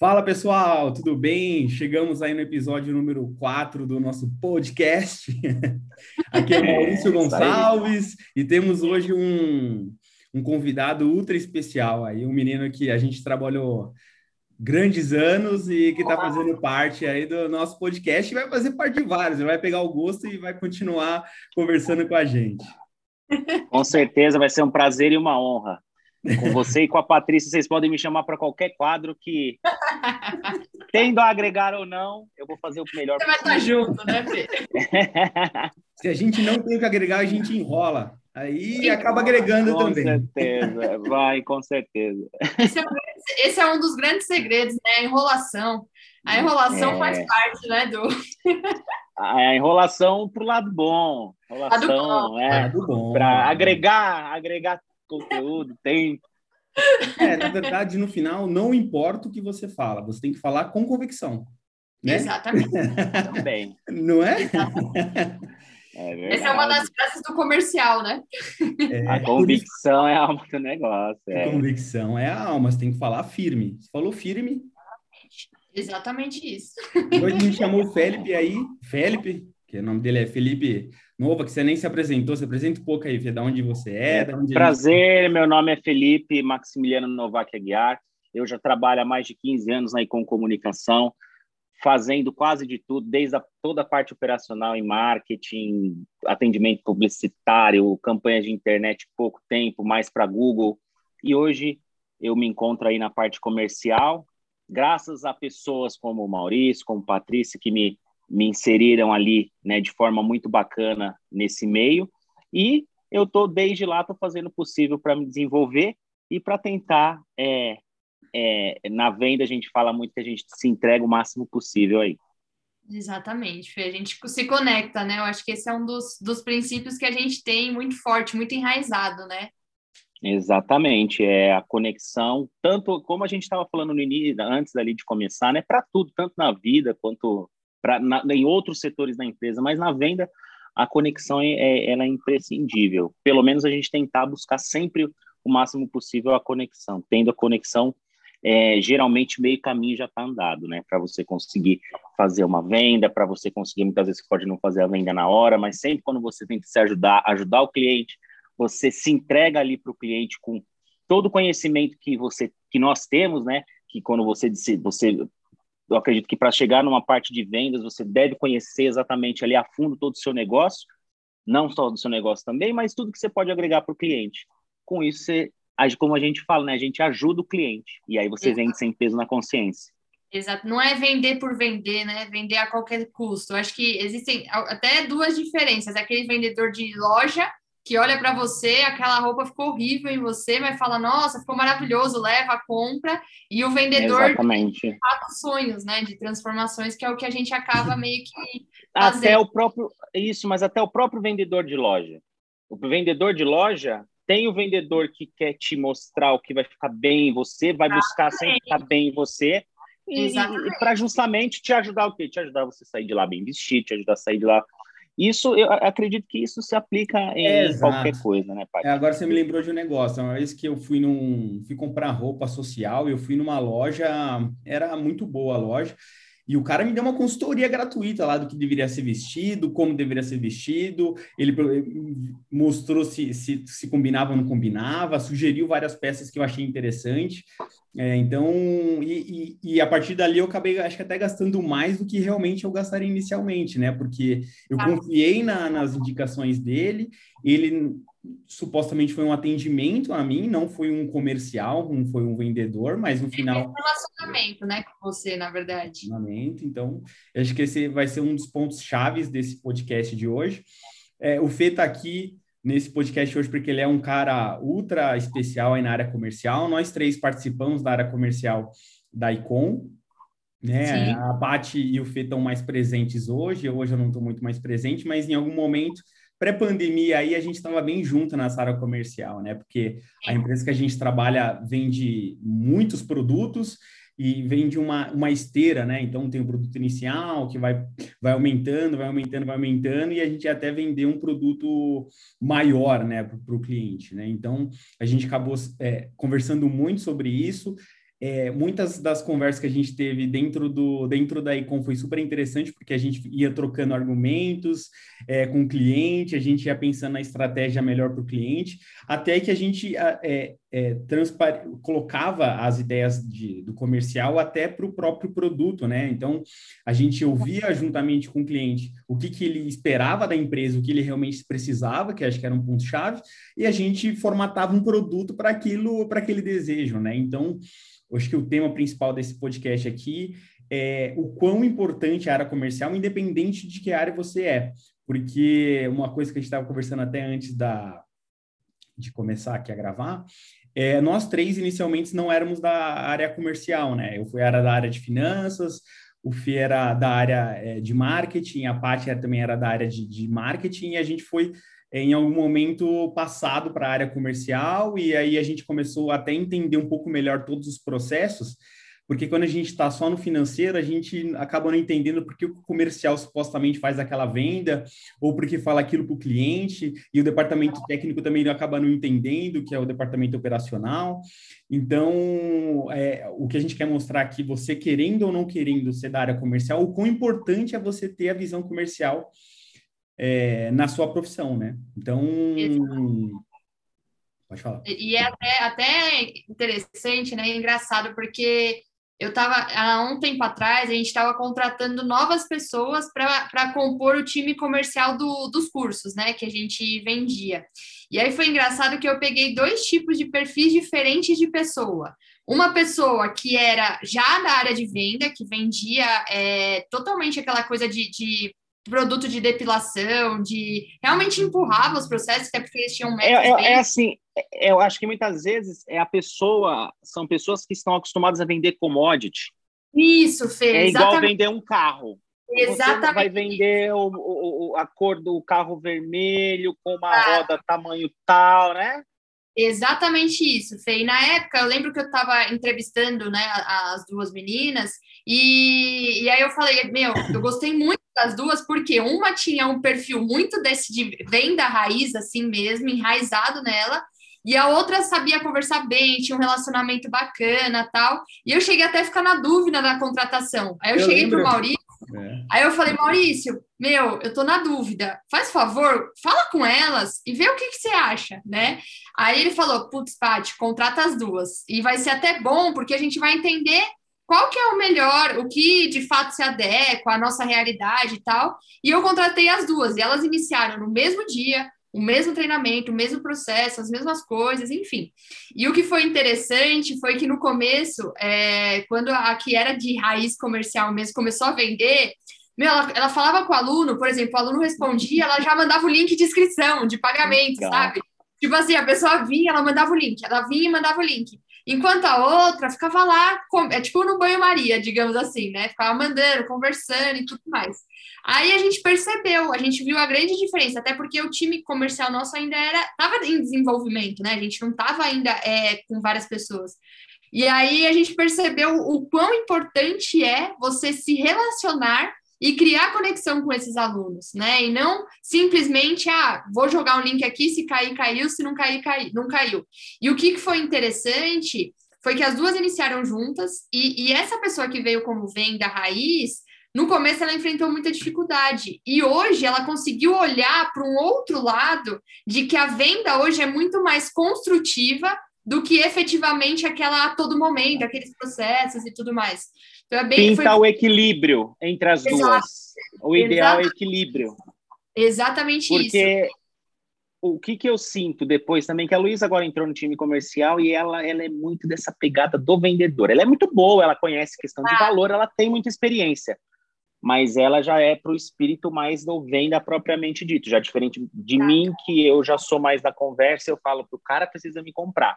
Fala pessoal, tudo bem? Chegamos aí no episódio número 4 do nosso podcast. Aqui é Maurício Gonçalves e temos hoje um, um convidado ultra especial aí, um menino que a gente trabalhou grandes anos e que está fazendo parte aí do nosso podcast e vai fazer parte de vários, ele vai pegar o gosto e vai continuar conversando com a gente. Com certeza vai ser um prazer e uma honra. Com você e com a Patrícia, vocês podem me chamar para qualquer quadro que, tendo a agregar ou não, eu vou fazer o melhor. Você vai estar junto, né, Fê? Se a gente não tem o que agregar, a gente enrola. Aí acaba agregando com também. Com certeza, vai, com certeza. Esse é, um, esse é, um dos grandes segredos, né? A enrolação. A enrolação é... faz parte, né, do... A enrolação para o lado bom. Enrolação, é, bom. Para agregar, agregar conteúdo, tempo. É, na verdade, no final, não importa o que você fala, você tem que falar com convicção. Né? Exatamente. Também. Não é? É Essa é uma das frases do comercial, né? É, a convicção é a alma do negócio. É. A convicção é a alma, você tem que falar firme. Você falou firme. Exatamente isso. Hoje a gente chamou o Felipe aí, Felipe, que o nome dele é Felipe Nova, que você nem se apresentou, se apresenta um pouco aí, Fê, de onde você é. Onde Prazer, meu nome é Felipe Maximiliano Novak Aguiar, eu já trabalho há mais de 15 anos aí com comunicação, fazendo quase de tudo, desde a, toda a parte operacional em marketing, atendimento publicitário, campanhas de internet pouco tempo, mais para Google, e hoje eu me encontro aí na parte comercial, graças a pessoas como o Maurício, como Patrícia, que me me inseriram ali, né, de forma muito bacana nesse meio. E eu tô desde lá tô fazendo o possível para me desenvolver e para tentar é, é, na venda a gente fala muito que a gente se entrega o máximo possível aí. Exatamente, Fê. a gente se conecta, né? Eu acho que esse é um dos, dos princípios que a gente tem muito forte, muito enraizado, né? Exatamente, é a conexão, tanto como a gente estava falando no início, antes ali de começar, né? Para tudo, tanto na vida quanto pra, na, em outros setores da empresa, mas na venda a conexão é, é, ela é imprescindível. Pelo menos a gente tentar buscar sempre o máximo possível a conexão. Tendo a conexão, é, geralmente meio caminho já está andado, né? Para você conseguir fazer uma venda, para você conseguir, muitas vezes pode não fazer a venda na hora, mas sempre quando você tenta se ajudar, ajudar o cliente, você se entrega ali para o cliente com todo o conhecimento que você que nós temos, né? Que quando você você eu acredito que para chegar numa parte de vendas, você deve conhecer exatamente ali a fundo todo o seu negócio, não só do seu negócio também, mas tudo que você pode agregar para o cliente. Com isso, você, como a gente fala, né, a gente ajuda o cliente, e aí você Exato. vende sem peso na consciência. Exato, não é vender por vender, né? Vender a qualquer custo. Eu acho que existem até duas diferenças. Aquele vendedor de loja que olha para você, aquela roupa ficou horrível em você, mas fala, nossa, ficou maravilhoso, leva, compra, e o vendedor Exatamente. de sonhos, né, de transformações, que é o que a gente acaba meio que fazendo. Até o próprio, isso, mas até o próprio vendedor de loja. O vendedor de loja tem o vendedor que quer te mostrar o que vai ficar bem em você, vai buscar sempre ficar bem em você, e, e para justamente te ajudar o quê? Te ajudar você sair de lá bem vestido, te ajudar a sair de lá isso, eu acredito que isso se aplica em é, qualquer coisa, né, pai? É, agora você me lembrou de um negócio. Uma vez que eu fui num, fui comprar roupa social, eu fui numa loja, era muito boa a loja, e o cara me deu uma consultoria gratuita lá do que deveria ser vestido, como deveria ser vestido. Ele mostrou se, se, se combinava ou não combinava, sugeriu várias peças que eu achei interessante. É, então, e, e, e, a partir dali eu acabei, acho que até gastando mais do que realmente eu gastaria inicialmente, né? Porque eu ah. confiei na, nas indicações dele, ele supostamente foi um atendimento a mim, não foi um comercial, não foi um vendedor, mas no é final. É relacionamento, né, com você, na verdade. Relacionamento, então, acho que esse vai ser um dos pontos chaves desse podcast de hoje. É, o Fê está aqui nesse podcast hoje porque ele é um cara ultra especial aí na área comercial. Nós três participamos da área comercial da Icon, né? Sim. A Paty e o Fê estão mais presentes hoje. Hoje eu não estou muito mais presente, mas em algum momento pré-pandemia aí a gente estava bem junto nessa área comercial, né? Porque a empresa que a gente trabalha vende muitos produtos e vende uma, uma esteira, né? Então tem o um produto inicial que vai, vai aumentando, vai aumentando, vai aumentando, e a gente até vender um produto maior, né, para o cliente, né? Então a gente acabou é, conversando muito sobre isso. É, muitas das conversas que a gente teve dentro, do, dentro da Econ foi super interessante, porque a gente ia trocando argumentos é, com o cliente, a gente ia pensando na estratégia melhor para o cliente, até que a gente é, é, colocava as ideias de, do comercial até para o próprio produto, né? Então, a gente ouvia juntamente com o cliente o que, que ele esperava da empresa, o que ele realmente precisava, que acho que era um ponto-chave, e a gente formatava um produto para aquilo, para aquele desejo, né? Então, acho que o tema principal desse podcast aqui é o quão importante a área comercial, independente de que área você é. Porque uma coisa que a gente estava conversando até antes da, de começar aqui a gravar, é, nós três inicialmente não éramos da área comercial, né? Eu fui era da área de finanças, o Fê era da área é, de marketing, a Paty também era da área de, de marketing, e a gente foi em algum momento passado para a área comercial e aí a gente começou até a entender um pouco melhor todos os processos, porque quando a gente está só no financeiro, a gente acaba não entendendo porque o comercial supostamente faz aquela venda ou porque fala aquilo para o cliente e o departamento técnico também acaba não entendendo, que é o departamento operacional. Então, é, o que a gente quer mostrar aqui, você querendo ou não querendo ser da área comercial, o quão importante é você ter a visão comercial é, na sua profissão, né? Então, Exato. pode falar. E é até, até interessante, né? Engraçado, porque eu estava, há um tempo atrás, a gente estava contratando novas pessoas para compor o time comercial do, dos cursos, né? Que a gente vendia. E aí foi engraçado que eu peguei dois tipos de perfis diferentes de pessoa. Uma pessoa que era já da área de venda, que vendia é, totalmente aquela coisa de, de produto de depilação, de realmente empurrava os processos, até porque eles tinham métodos. É, é, é, assim, é, eu acho que muitas vezes é a pessoa, são pessoas que estão acostumadas a vender commodity. Isso, Fê. É exatamente. igual vender um carro. Exatamente. Você vai vender o, o, a cor do carro vermelho com uma ah. roda tamanho tal, né? Exatamente isso, Fê. E na época, eu lembro que eu estava entrevistando né, as duas meninas, e, e aí eu falei, meu, eu gostei muito das duas, porque uma tinha um perfil muito desse de venda raiz, assim mesmo, enraizado nela, e a outra sabia conversar bem, tinha um relacionamento bacana tal. E eu cheguei até a ficar na dúvida da contratação. Aí eu, eu cheguei para o Maurício, é. aí eu falei, Maurício, meu, eu tô na dúvida, faz favor, fala com elas e vê o que, que você acha, né? Aí ele falou, putz, Paty, contrata as duas. E vai ser até bom, porque a gente vai entender qual que é o melhor, o que de fato se adequa à nossa realidade e tal. E eu contratei as duas, e elas iniciaram no mesmo dia, o mesmo treinamento, o mesmo processo, as mesmas coisas, enfim. E o que foi interessante foi que no começo, é, quando a que era de raiz comercial mesmo começou a vender, meu, ela, ela falava com o aluno, por exemplo, o aluno respondia, ela já mandava o link de inscrição, de pagamento, Legal. sabe? Tipo assim, a pessoa vinha, ela mandava o link, ela vinha e mandava o link. Enquanto a outra ficava lá, é tipo no banho-maria, digamos assim, né? Ficava mandando, conversando e tudo mais. Aí a gente percebeu, a gente viu a grande diferença, até porque o time comercial nosso ainda era, estava em desenvolvimento, né? A gente não estava ainda é, com várias pessoas. E aí a gente percebeu o quão importante é você se relacionar e criar conexão com esses alunos, né? E não simplesmente, ah, vou jogar um link aqui, se cair, caiu, se não cair, caiu, não caiu. E o que foi interessante foi que as duas iniciaram juntas, e, e essa pessoa que veio como venda raiz, no começo ela enfrentou muita dificuldade, e hoje ela conseguiu olhar para um outro lado de que a venda hoje é muito mais construtiva do que efetivamente aquela a todo momento, aqueles processos e tudo mais. Então, é bem, Pinta foi... o equilíbrio entre as Exato. duas. O ideal Exato. é equilíbrio. Exatamente Porque isso. Porque o que, que eu sinto depois também, que a Luísa agora entrou no time comercial e ela, ela é muito dessa pegada do vendedor. Ela é muito boa, ela conhece questão de valor, ela tem muita experiência. Mas ela já é para o espírito mais do venda propriamente dito. Já diferente de mim, que eu já sou mais da conversa, eu falo para o cara precisa me comprar.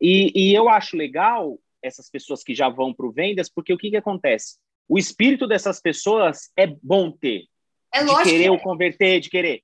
E, e eu acho legal essas pessoas que já vão para o vendas, porque o que, que acontece? O espírito dessas pessoas é bom ter. É de querer o converter, de querer.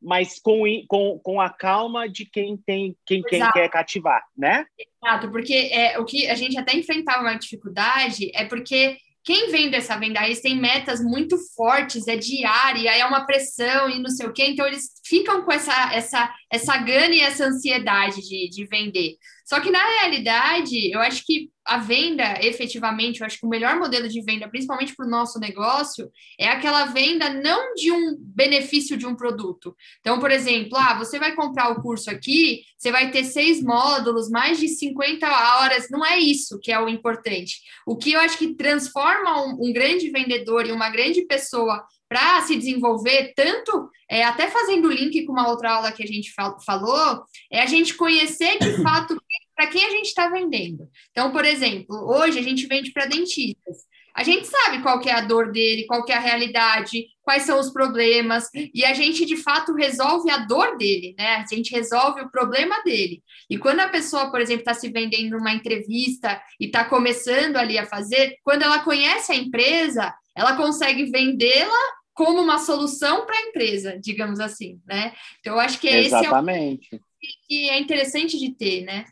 Mas com, com, com a calma de quem tem quem, quem quer cativar, né? Exato, porque é, o que a gente até enfrentava uma dificuldade é porque quem vende essa venda, eles têm metas muito fortes, é diária, é uma pressão e não sei o quê, então eles ficam com essa, essa, essa gana e essa ansiedade de, de vender. Só que na realidade, eu acho que a venda, efetivamente, eu acho que o melhor modelo de venda, principalmente para o nosso negócio, é aquela venda não de um benefício de um produto. Então, por exemplo, ah, você vai comprar o curso aqui, você vai ter seis módulos, mais de 50 horas. Não é isso que é o importante. O que eu acho que transforma um, um grande vendedor e uma grande pessoa para se desenvolver, tanto é, até fazendo link com uma outra aula que a gente fal falou, é a gente conhecer de fato para quem a gente está vendendo. Então, por exemplo, hoje a gente vende para dentistas. A gente sabe qual é a dor dele, qual é a realidade, quais são os problemas, e a gente de fato resolve a dor dele, né? A gente resolve o problema dele. E quando a pessoa, por exemplo, está se vendendo numa entrevista e está começando ali a fazer, quando ela conhece a empresa, ela consegue vendê-la como uma solução para a empresa, digamos assim, né? Então, eu acho que Exatamente. esse é o que é interessante de ter, né?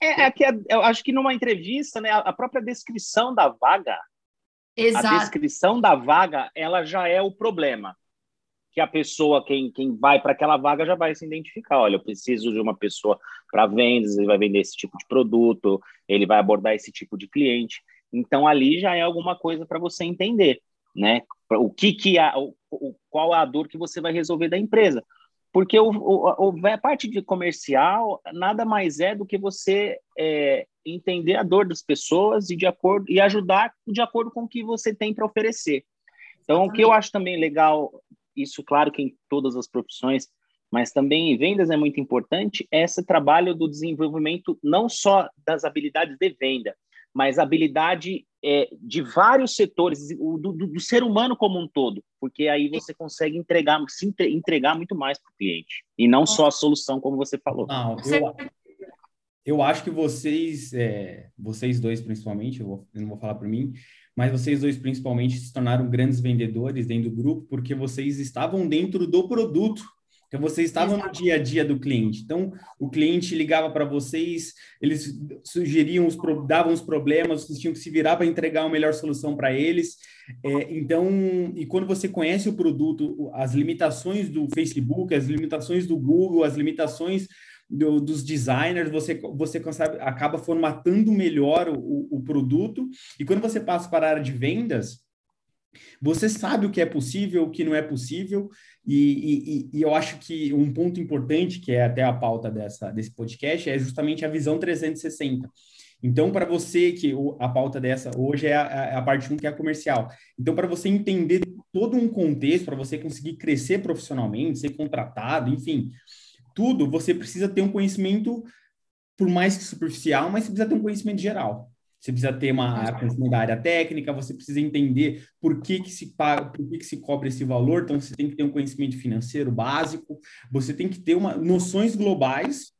É, é que eu acho que numa entrevista, né, a própria descrição da vaga, Exato. a descrição da vaga, ela já é o problema. Que a pessoa, quem, quem vai para aquela vaga, já vai se identificar. Olha, eu preciso de uma pessoa para vendas, ele vai vender esse tipo de produto, ele vai abordar esse tipo de cliente. Então, ali já é alguma coisa para você entender, né? O que que é, o, qual a dor que você vai resolver da empresa. Porque o, o, o, a parte de comercial nada mais é do que você é, entender a dor das pessoas e de acordo e ajudar de acordo com o que você tem para oferecer. Então, o que eu acho também legal, isso claro que em todas as profissões, mas também em vendas é muito importante, é esse trabalho do desenvolvimento não só das habilidades de venda, mas habilidade é, de vários setores, do, do, do, ser humano como um todo, porque aí você consegue entregar, se entregar muito mais para o cliente, e não só a solução, como você falou. Não, eu, eu acho que vocês, é, vocês dois principalmente, eu, vou, eu não vou falar por mim, mas vocês dois principalmente se tornaram grandes vendedores dentro do grupo porque vocês estavam dentro do produto então, vocês estavam no dia a dia do cliente. Então, o cliente ligava para vocês, eles sugeriam, os, davam os problemas, vocês tinham que se virar para entregar a melhor solução para eles. É, então, e quando você conhece o produto, as limitações do Facebook, as limitações do Google, as limitações do, dos designers, você, você consegue, acaba formatando melhor o, o produto. E quando você passa para a área de vendas, você sabe o que é possível, o que não é possível, e, e, e, eu acho que um ponto importante, que é até a pauta dessa, desse podcast, é justamente a visão 360. Então, para você, que a pauta dessa hoje é a, a parte 1, que é a comercial. Então, para você entender todo um contexto, para você conseguir crescer profissionalmente, ser contratado, enfim, tudo, você precisa ter um conhecimento, por mais que superficial, mas você precisa ter um conhecimento geral. Você precisa ter uma conhecimento da área técnica, você precisa entender por que, que se paga, por que, que se cobra esse valor, então você tem que ter um conhecimento financeiro básico, você tem que ter uma, noções globais,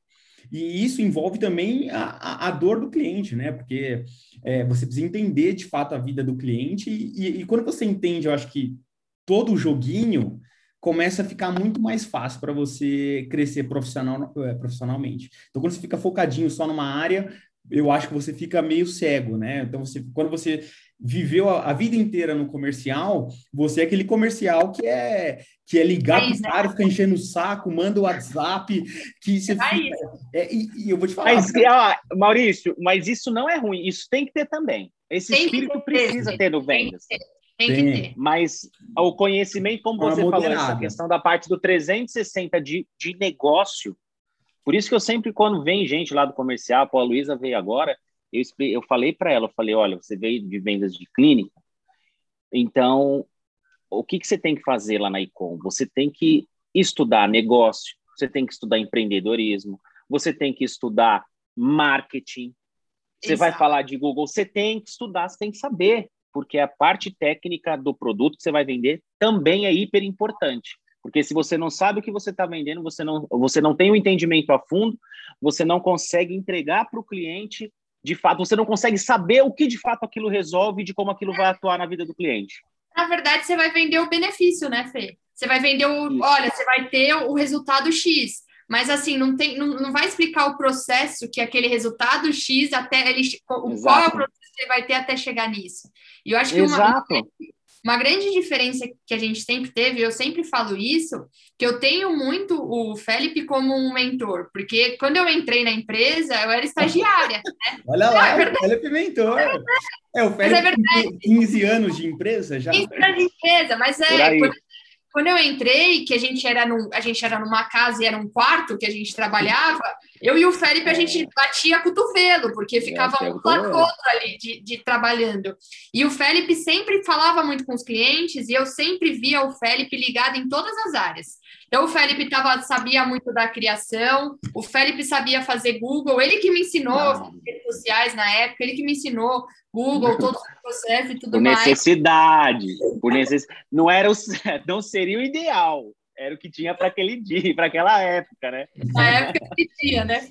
e isso envolve também a, a, dor do cliente, né? Porque é, você precisa entender de fato a vida do cliente, e, e quando você entende, eu acho que todo o joguinho começa a ficar muito mais fácil para você crescer profissional, é, profissionalmente. Então, quando você fica focadinho só numa área, eu acho que você fica meio cego, né? Então, você, quando você viveu a, a, vida inteira no comercial, você é aquele comercial que é que é ligar é para o cara, fica enchendo o saco, manda o WhatsApp, que você é fica, é, e, e, eu vou te falar. Mas, ó, Maurício, mas isso não é ruim, isso tem que ter também. Esse tem espírito ter, precisa ter, ter no vendas. Tem, que ter. Mas o conhecimento, como você falou, essa questão da parte do 360 de, de negócio, por isso que eu sempre, quando vem gente lá do comercial, pô, a Luísa veio agora, eu, eu falei para ela, eu falei, olha, você veio de vendas de clínica, então, o que, que você tem que fazer lá na Icom? Você tem que estudar negócio, você tem que estudar empreendedorismo, você tem que estudar marketing, você Exato. vai falar de Google, você tem que estudar, você tem que saber, porque a parte técnica do produto que você vai vender também é hiper importante. Porque se você não sabe o que você está vendendo, você não, você não tem o um entendimento a fundo, você não consegue entregar para o cliente de fato, você não consegue saber o que de fato aquilo resolve e de como aquilo vai atuar na vida do cliente. Na verdade, você vai vender o benefício, né, Fê? Você vai vender o. Isso. Olha, você vai ter o resultado X. Mas assim, não, tem, não, não vai explicar o processo que aquele resultado X até ele. Exato. Qual é o processo que ele vai ter até chegar nisso. E eu acho que Exato. Uma, grande diferença que a gente sempre teve, eu sempre falo isso, que eu tenho muito o Felipe como um mentor, porque quando eu entrei na empresa, eu era estagiária. Né? Olha lá, é o Felipe mentor. É, o Felipe é tem 15 anos de empresa já. 15 anos de empresa, mas é, quando, quando eu entrei, que a gente era num, a gente era numa casa e era um quarto que a gente trabalhava, eu e o Felipe a gente batia cotovelo, porque ficava um lado outro ali de, de, trabalhando. E o Felipe sempre falava muito com os clientes e eu sempre via o Felipe ligado em todas as áreas. Então, o Felipe tava, sabia muito da criação, o Felipe sabia fazer Google, ele que me ensinou redes sociais na época, ele que me ensinou Google, todos os processos e tudo por mais. Necessidade, por necessidade. Não era o, não seria o ideal, era o que tinha para aquele dia, para aquela época, né? Na época que tinha, né?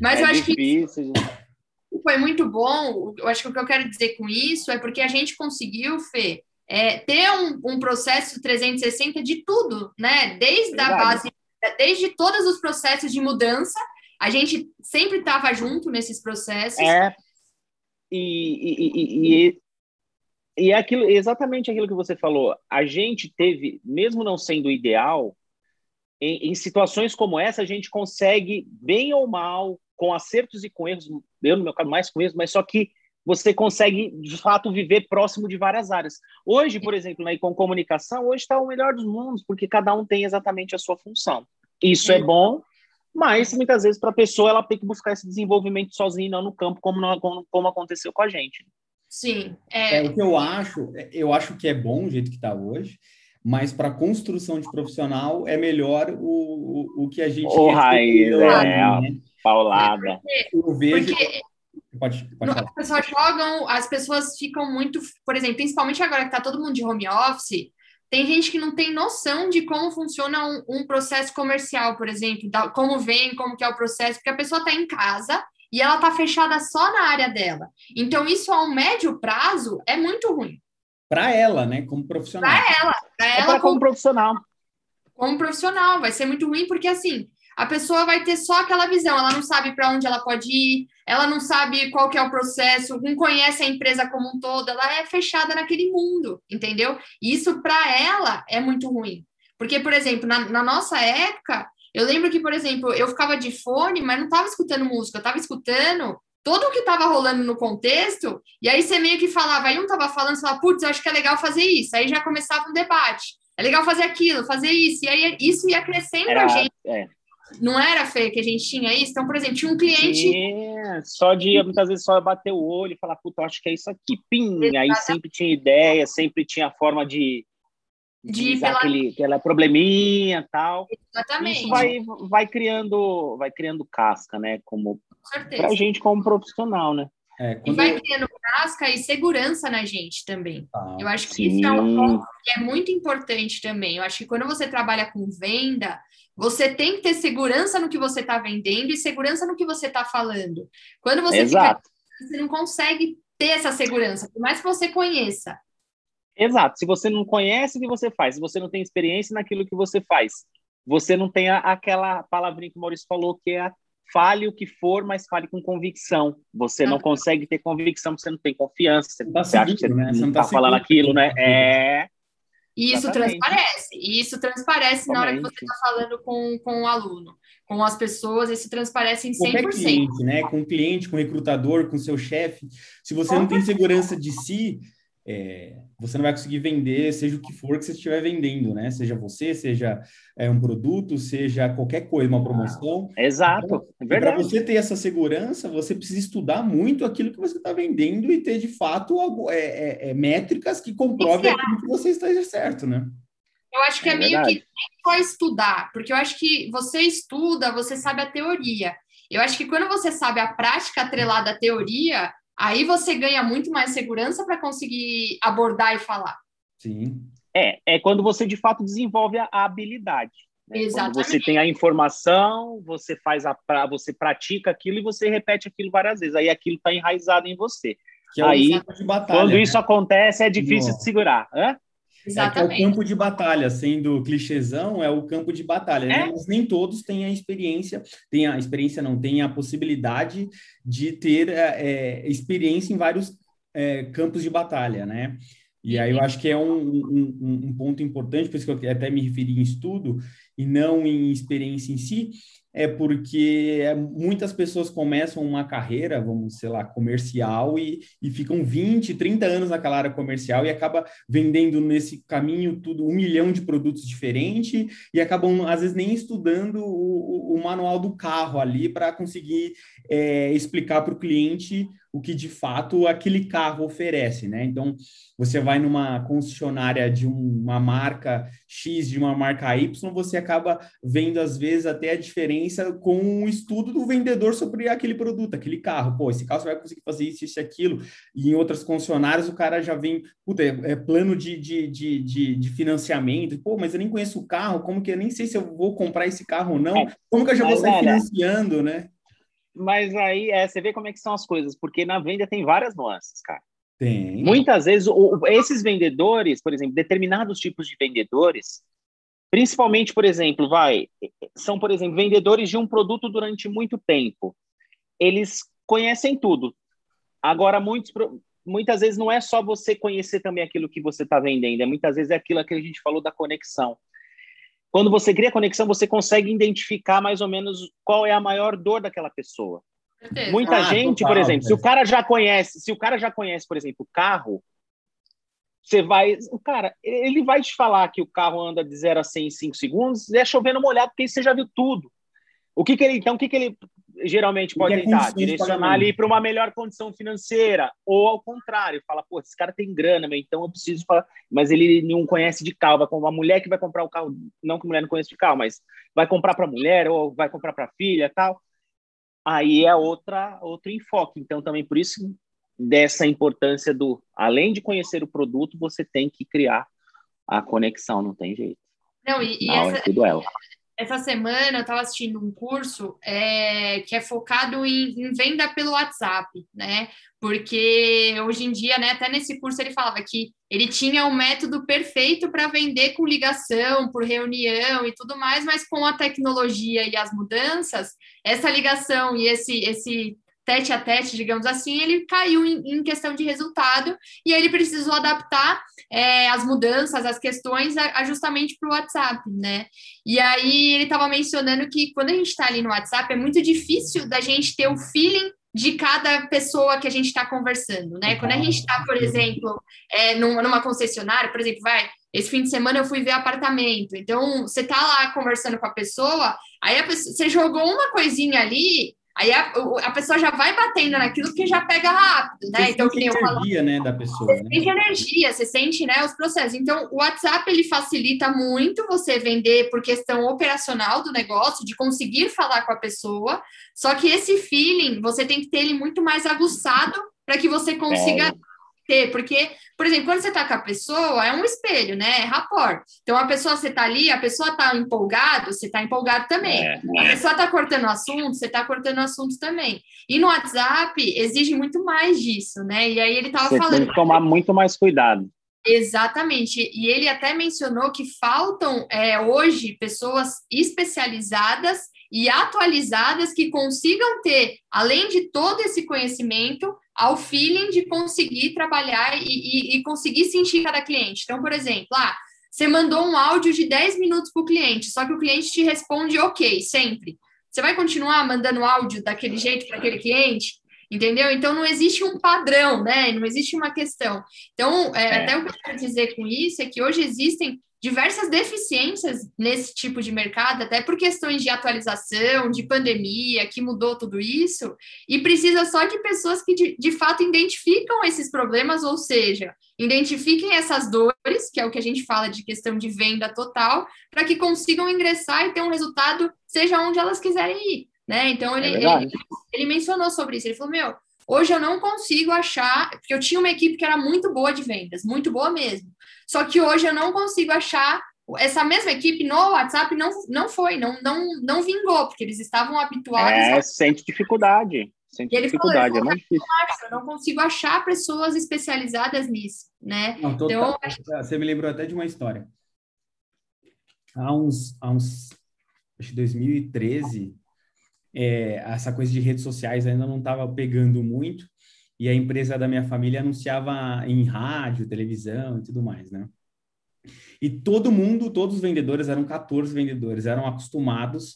Mas é eu acho difícil, que foi muito bom. Eu acho que o que eu quero dizer com isso é porque a gente conseguiu, Fê, é, ter um, um, processo 360 de tudo, né? Desde Verdade. a base, desde todos os processos de mudança, a gente sempre estava junto nesses processos. É, e, e, e, e, e é aquilo, exatamente aquilo que você falou. A gente teve, mesmo não sendo ideal, em, em situações como essa, a gente consegue, bem ou mal, com acertos e com erros, eu no meu caso mais com erros, mas só que você consegue, de fato, viver próximo de várias áreas. Hoje, por exemplo, na com comunicação, hoje está o melhor dos mundos, porque cada um tem exatamente a sua função. Isso é bom, mas muitas vezes para a pessoa ela tem que buscar esse desenvolvimento sozinha, não no campo, como, não, como, como aconteceu com a gente. Sim. É... é... o que eu acho, eu acho que é bom o jeito que está hoje, mas para construção de profissional é melhor o, o, o que a gente. O raiz, é, né? paulada. É porque, eu vejo. Porque Pode, pode as pessoas jogam, as pessoas ficam muito, por exemplo, principalmente agora que está todo mundo de home office, tem gente que não tem noção de como funciona um, um processo comercial, por exemplo, da, como vem, como que é o processo, porque a pessoa está em casa e ela está fechada só na área dela. Então, isso a um médio prazo é muito ruim. Para ela, né? Como profissional. Para ela. Para é ela como, como profissional. Como profissional. Vai ser muito ruim, porque assim, a pessoa vai ter só aquela visão, ela não sabe para onde ela pode ir, ela não sabe qual que é o processo, não conhece a empresa como um todo, ela é fechada naquele mundo, entendeu? E isso para ela é muito ruim. Porque, por exemplo, na, na, nossa época, eu lembro que, por exemplo, eu ficava de fone, mas não estava escutando música, eu estava escutando todo o que estava rolando no contexto, e aí você meio que falava, aí um estava falando, você falava, putz, eu acho que é legal fazer isso, aí já começava um debate, é legal fazer aquilo, fazer isso, e aí isso ia crescendo Era, a gente. É não era, Fê, que a gente tinha isso? Então, por exemplo, tinha um cliente. É, só de muitas vezes só bater o olho e falar, puta, acho que é isso aqui, pim! Exatamente. Aí sempre tinha ideia, sempre tinha forma de. De, pela... aquele, aquela probleminha tal. Exatamente. Isso vai, vai criando, vai criando casca, né? Como para a gente como profissional, né? É, e vai criando casca e segurança na gente também. Ah, eu acho que sim. isso é um ponto que é muito importante também. Eu acho que quando você trabalha com venda, você tem que ter segurança no que você está vendendo e segurança no que você está falando. Quando você Exato. fica, você não consegue ter essa segurança, por mais que você conheça. Exato. Se você não conhece o que você faz, se você não tem experiência naquilo que você faz, você não tem a, aquela palavrinha que o Maurício falou, que é fale o que for, mas fale com convicção. Você não consegue ter convicção, você não tem confiança, você, tá você acha que você né? não está tá falando aquilo, né? É, e isso Exatamente. transparece. E isso transparece na hora que você está falando com, com o aluno, com as pessoas, isso transparece em 100%. Qualquer cliente, né? Com o cliente, com o recrutador, com o seu chefe. Se você não tem segurança de si, é, você não vai conseguir vender, seja o que for que você estiver vendendo, né? Seja você, seja é, um produto, seja qualquer coisa, uma promoção. Exato, então, é Para você ter essa segurança, você precisa estudar muito aquilo que você está vendendo e ter, de fato, é, é, é, métricas que comprovem aquilo que você está certo, né? Eu acho que é, é meio verdade. que só estudar, porque eu acho que você estuda, você sabe a teoria. Eu acho que quando você sabe a prática atrelada à teoria, Aí você ganha muito mais segurança para conseguir abordar e falar. Sim. É, é quando você de fato desenvolve a habilidade. Né? Exatamente. Quando você tem a informação, você faz a você pratica aquilo e você repete aquilo várias vezes. Aí aquilo está enraizado em você. É Aí, batalha, quando né? isso acontece, é difícil de segurar. Hã? Exatamente. É, é, o campo de batalha, sendo clichêzão, é o campo de batalha, né? é. né? Mas nem todos têm a experiência, tem a experiência, não, tem a possibilidade de ter é, é experiência em vários é, campos de batalha, né? E aí eu acho que é um, um, um ponto importante, por isso que eu até me referi em estudo e não em experiência em si, é porque muitas pessoas começam uma carreira, vamos, sei lá, comercial e, e ficam 20, 30 anos naquela área comercial e acaba vendendo nesse caminho tudo um milhão de produtos diferentes e acabam, às vezes, nem estudando o, o manual do carro ali para conseguir é, explicar para o cliente o que de fato aquele carro oferece, né? Então, você vai numa concessionária de uma marca X, de uma marca Y, você acaba vendo às vezes até a diferença com um estudo do vendedor sobre aquele produto, aquele carro. Pô, esse carro você vai conseguir fazer isso, isso e aquilo. E em outras concessionárias o cara já vem, puta, é, é plano de, de, de, de, de financiamento. Pô, mas eu nem conheço o carro, como que eu nem sei se eu vou comprar esse carro ou não? É, como que eu já vou sair financiando, né? Mas aí é, você vê como é que são as coisas, porque na venda tem várias nuances, cara. Tem. Muitas vezes, o, esses vendedores, por exemplo, determinados tipos de vendedores, principalmente, por exemplo, vai, são, por exemplo, vendedores de um produto durante muito tempo. Eles conhecem tudo. Agora, muitos, muitas vezes não é só você conhecer também aquilo que você está vendendo, é muitas vezes é aquilo que a gente falou da conexão. Quando você cria conexão, você consegue identificar mais ou menos qual é a maior dor daquela pessoa. Muita ah, gente, total, por exemplo, se o cara já conhece, se o cara já conhece, por exemplo, o carro, você vai, o cara, ele vai te falar que o carro anda de 0 a 100 em 5 segundos, é chovendo molhado, porque você já viu tudo. O que, que ele, então, o que, que ele geralmente pode é tentar? Direcionar ali para uma melhor condição financeira, ou ao contrário, fala, pô, esse cara tem grana, então eu preciso falar, mas ele não conhece de carro, vai uma mulher que vai comprar o carro, não que a mulher não conhece de carro, mas vai comprar para a mulher ou vai comprar para a filha, tal. Aí é outra outro enfoque. Então também por isso dessa importância do além de conhecer o produto, você tem que criar a conexão, não tem jeito. Não, e, e essa, é tudo ela essa semana eu estava assistindo um curso é, que é focado em, em, venda pelo WhatsApp, né? Porque hoje em dia, né, até nesse curso ele falava que ele tinha um método perfeito para vender com ligação, por reunião e tudo mais, mas com a tecnologia e as mudanças, essa ligação e esse, esse tete a tete, digamos assim, ele caiu em, em questão de resultado e ele precisou adaptar é, as mudanças, as questões a, a justamente para o WhatsApp, né? E aí ele estava mencionando que quando a gente está ali no WhatsApp é muito difícil da gente ter o feeling de cada pessoa que a gente está conversando, né? Quando a gente está, por exemplo, é, numa concessionária, por exemplo, vai, esse fim de semana eu fui ver apartamento. Então, você tá lá conversando com a pessoa, aí a pessoa, você jogou uma coisinha ali, Aí a, a pessoa já vai batendo naquilo que já pega rápido, né? Você então, que energia, né, da pessoa. Você né? sente energia, você sente, né, os processos. Então, o WhatsApp, ele facilita muito você vender por questão operacional do negócio, de conseguir falar com a pessoa, só que esse feeling, você tem que ter ele muito mais aguçado para que você consiga é ter, porque, por exemplo, quando você está com a pessoa, é um espelho, né? É rapport. Então, a pessoa, você está ali, a pessoa está empolgado, você está empolgado também. É, a é. pessoa está cortando assunto, você está cortando assunto também. E no WhatsApp, exige muito mais disso, né? E aí ele falando... Você tem que tomar muito mais cuidado. Exatamente. E ele até mencionou que faltam é, hoje pessoas especializadas e atualizadas que consigam ter, além de todo esse conhecimento, ao feeling de conseguir trabalhar e, e, e conseguir sentir cada cliente. Então, por exemplo, ah, você mandou um áudio de 10 minutos para o cliente, só que o cliente te responde ok, sempre. Você vai continuar mandando áudio daquele jeito para aquele cliente? Entendeu? Então não existe um padrão, né? Não existe uma questão. Então, é, é. até o que eu quero dizer com isso é que hoje existem diversas deficiências nesse tipo de mercado, até por questões de atualização, de pandemia, que mudou tudo isso, e precisa só de pessoas que de, de fato identificam esses problemas, ou seja, identifiquem essas dores, que é o que a gente fala de questão de venda total, para que consigam ingressar e ter um resultado, seja onde elas quiserem ir. Né? Então, ele, é ele, ele mencionou sobre isso. Ele falou: Meu, hoje eu não consigo achar, porque eu tinha uma equipe que era muito boa de vendas, muito boa mesmo. Só que hoje eu não consigo achar essa mesma equipe no WhatsApp não, não foi, não, não, não vingou, porque eles estavam habituados. É, a... sente dificuldade. Sente ele dificuldade, falou, é muito difícil. Eu não consigo achar pessoas especializadas nisso, né? Não, então, Você me lembrou até de uma história. Há uns, há uns acho que 2013, é, essa coisa de redes sociais ainda não estava pegando muito, e a empresa da minha família anunciava em rádio, televisão e tudo mais, né? E todo mundo, todos os vendedores, eram 14 vendedores, eram acostumados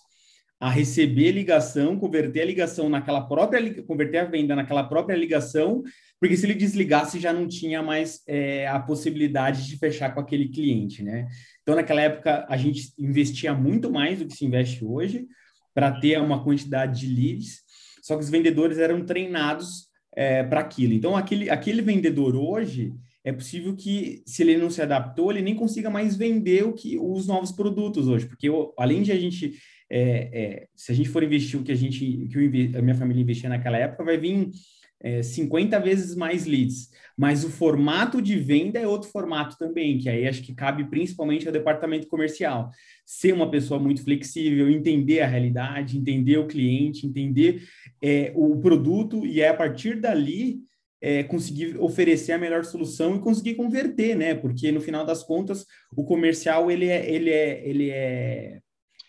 a receber ligação, converter a ligação naquela própria, converter a venda naquela própria ligação, porque se ele desligasse já não tinha mais é, a possibilidade de fechar com aquele cliente, né? Então, naquela época, a gente investia muito mais do que se investe hoje para ter uma quantidade de leads, só que os vendedores eram treinados é, para aquilo. Então, aquele, aquele vendedor hoje, é possível que, se ele não se adaptou, ele nem consiga mais vender o que os novos produtos hoje, porque eu, além de a gente é, é, se a gente for investir o que a gente, que a minha família investia naquela época, vai vir é, 50 vezes mais leads. Mas o formato de venda é outro formato também, que aí acho que cabe principalmente ao departamento comercial. Ser uma pessoa muito flexível, entender a realidade, entender o cliente, entender é, o produto, e é a partir dali é, conseguir oferecer a melhor solução e conseguir converter, né? Porque no final das contas, o comercial ele é, ele é, ele é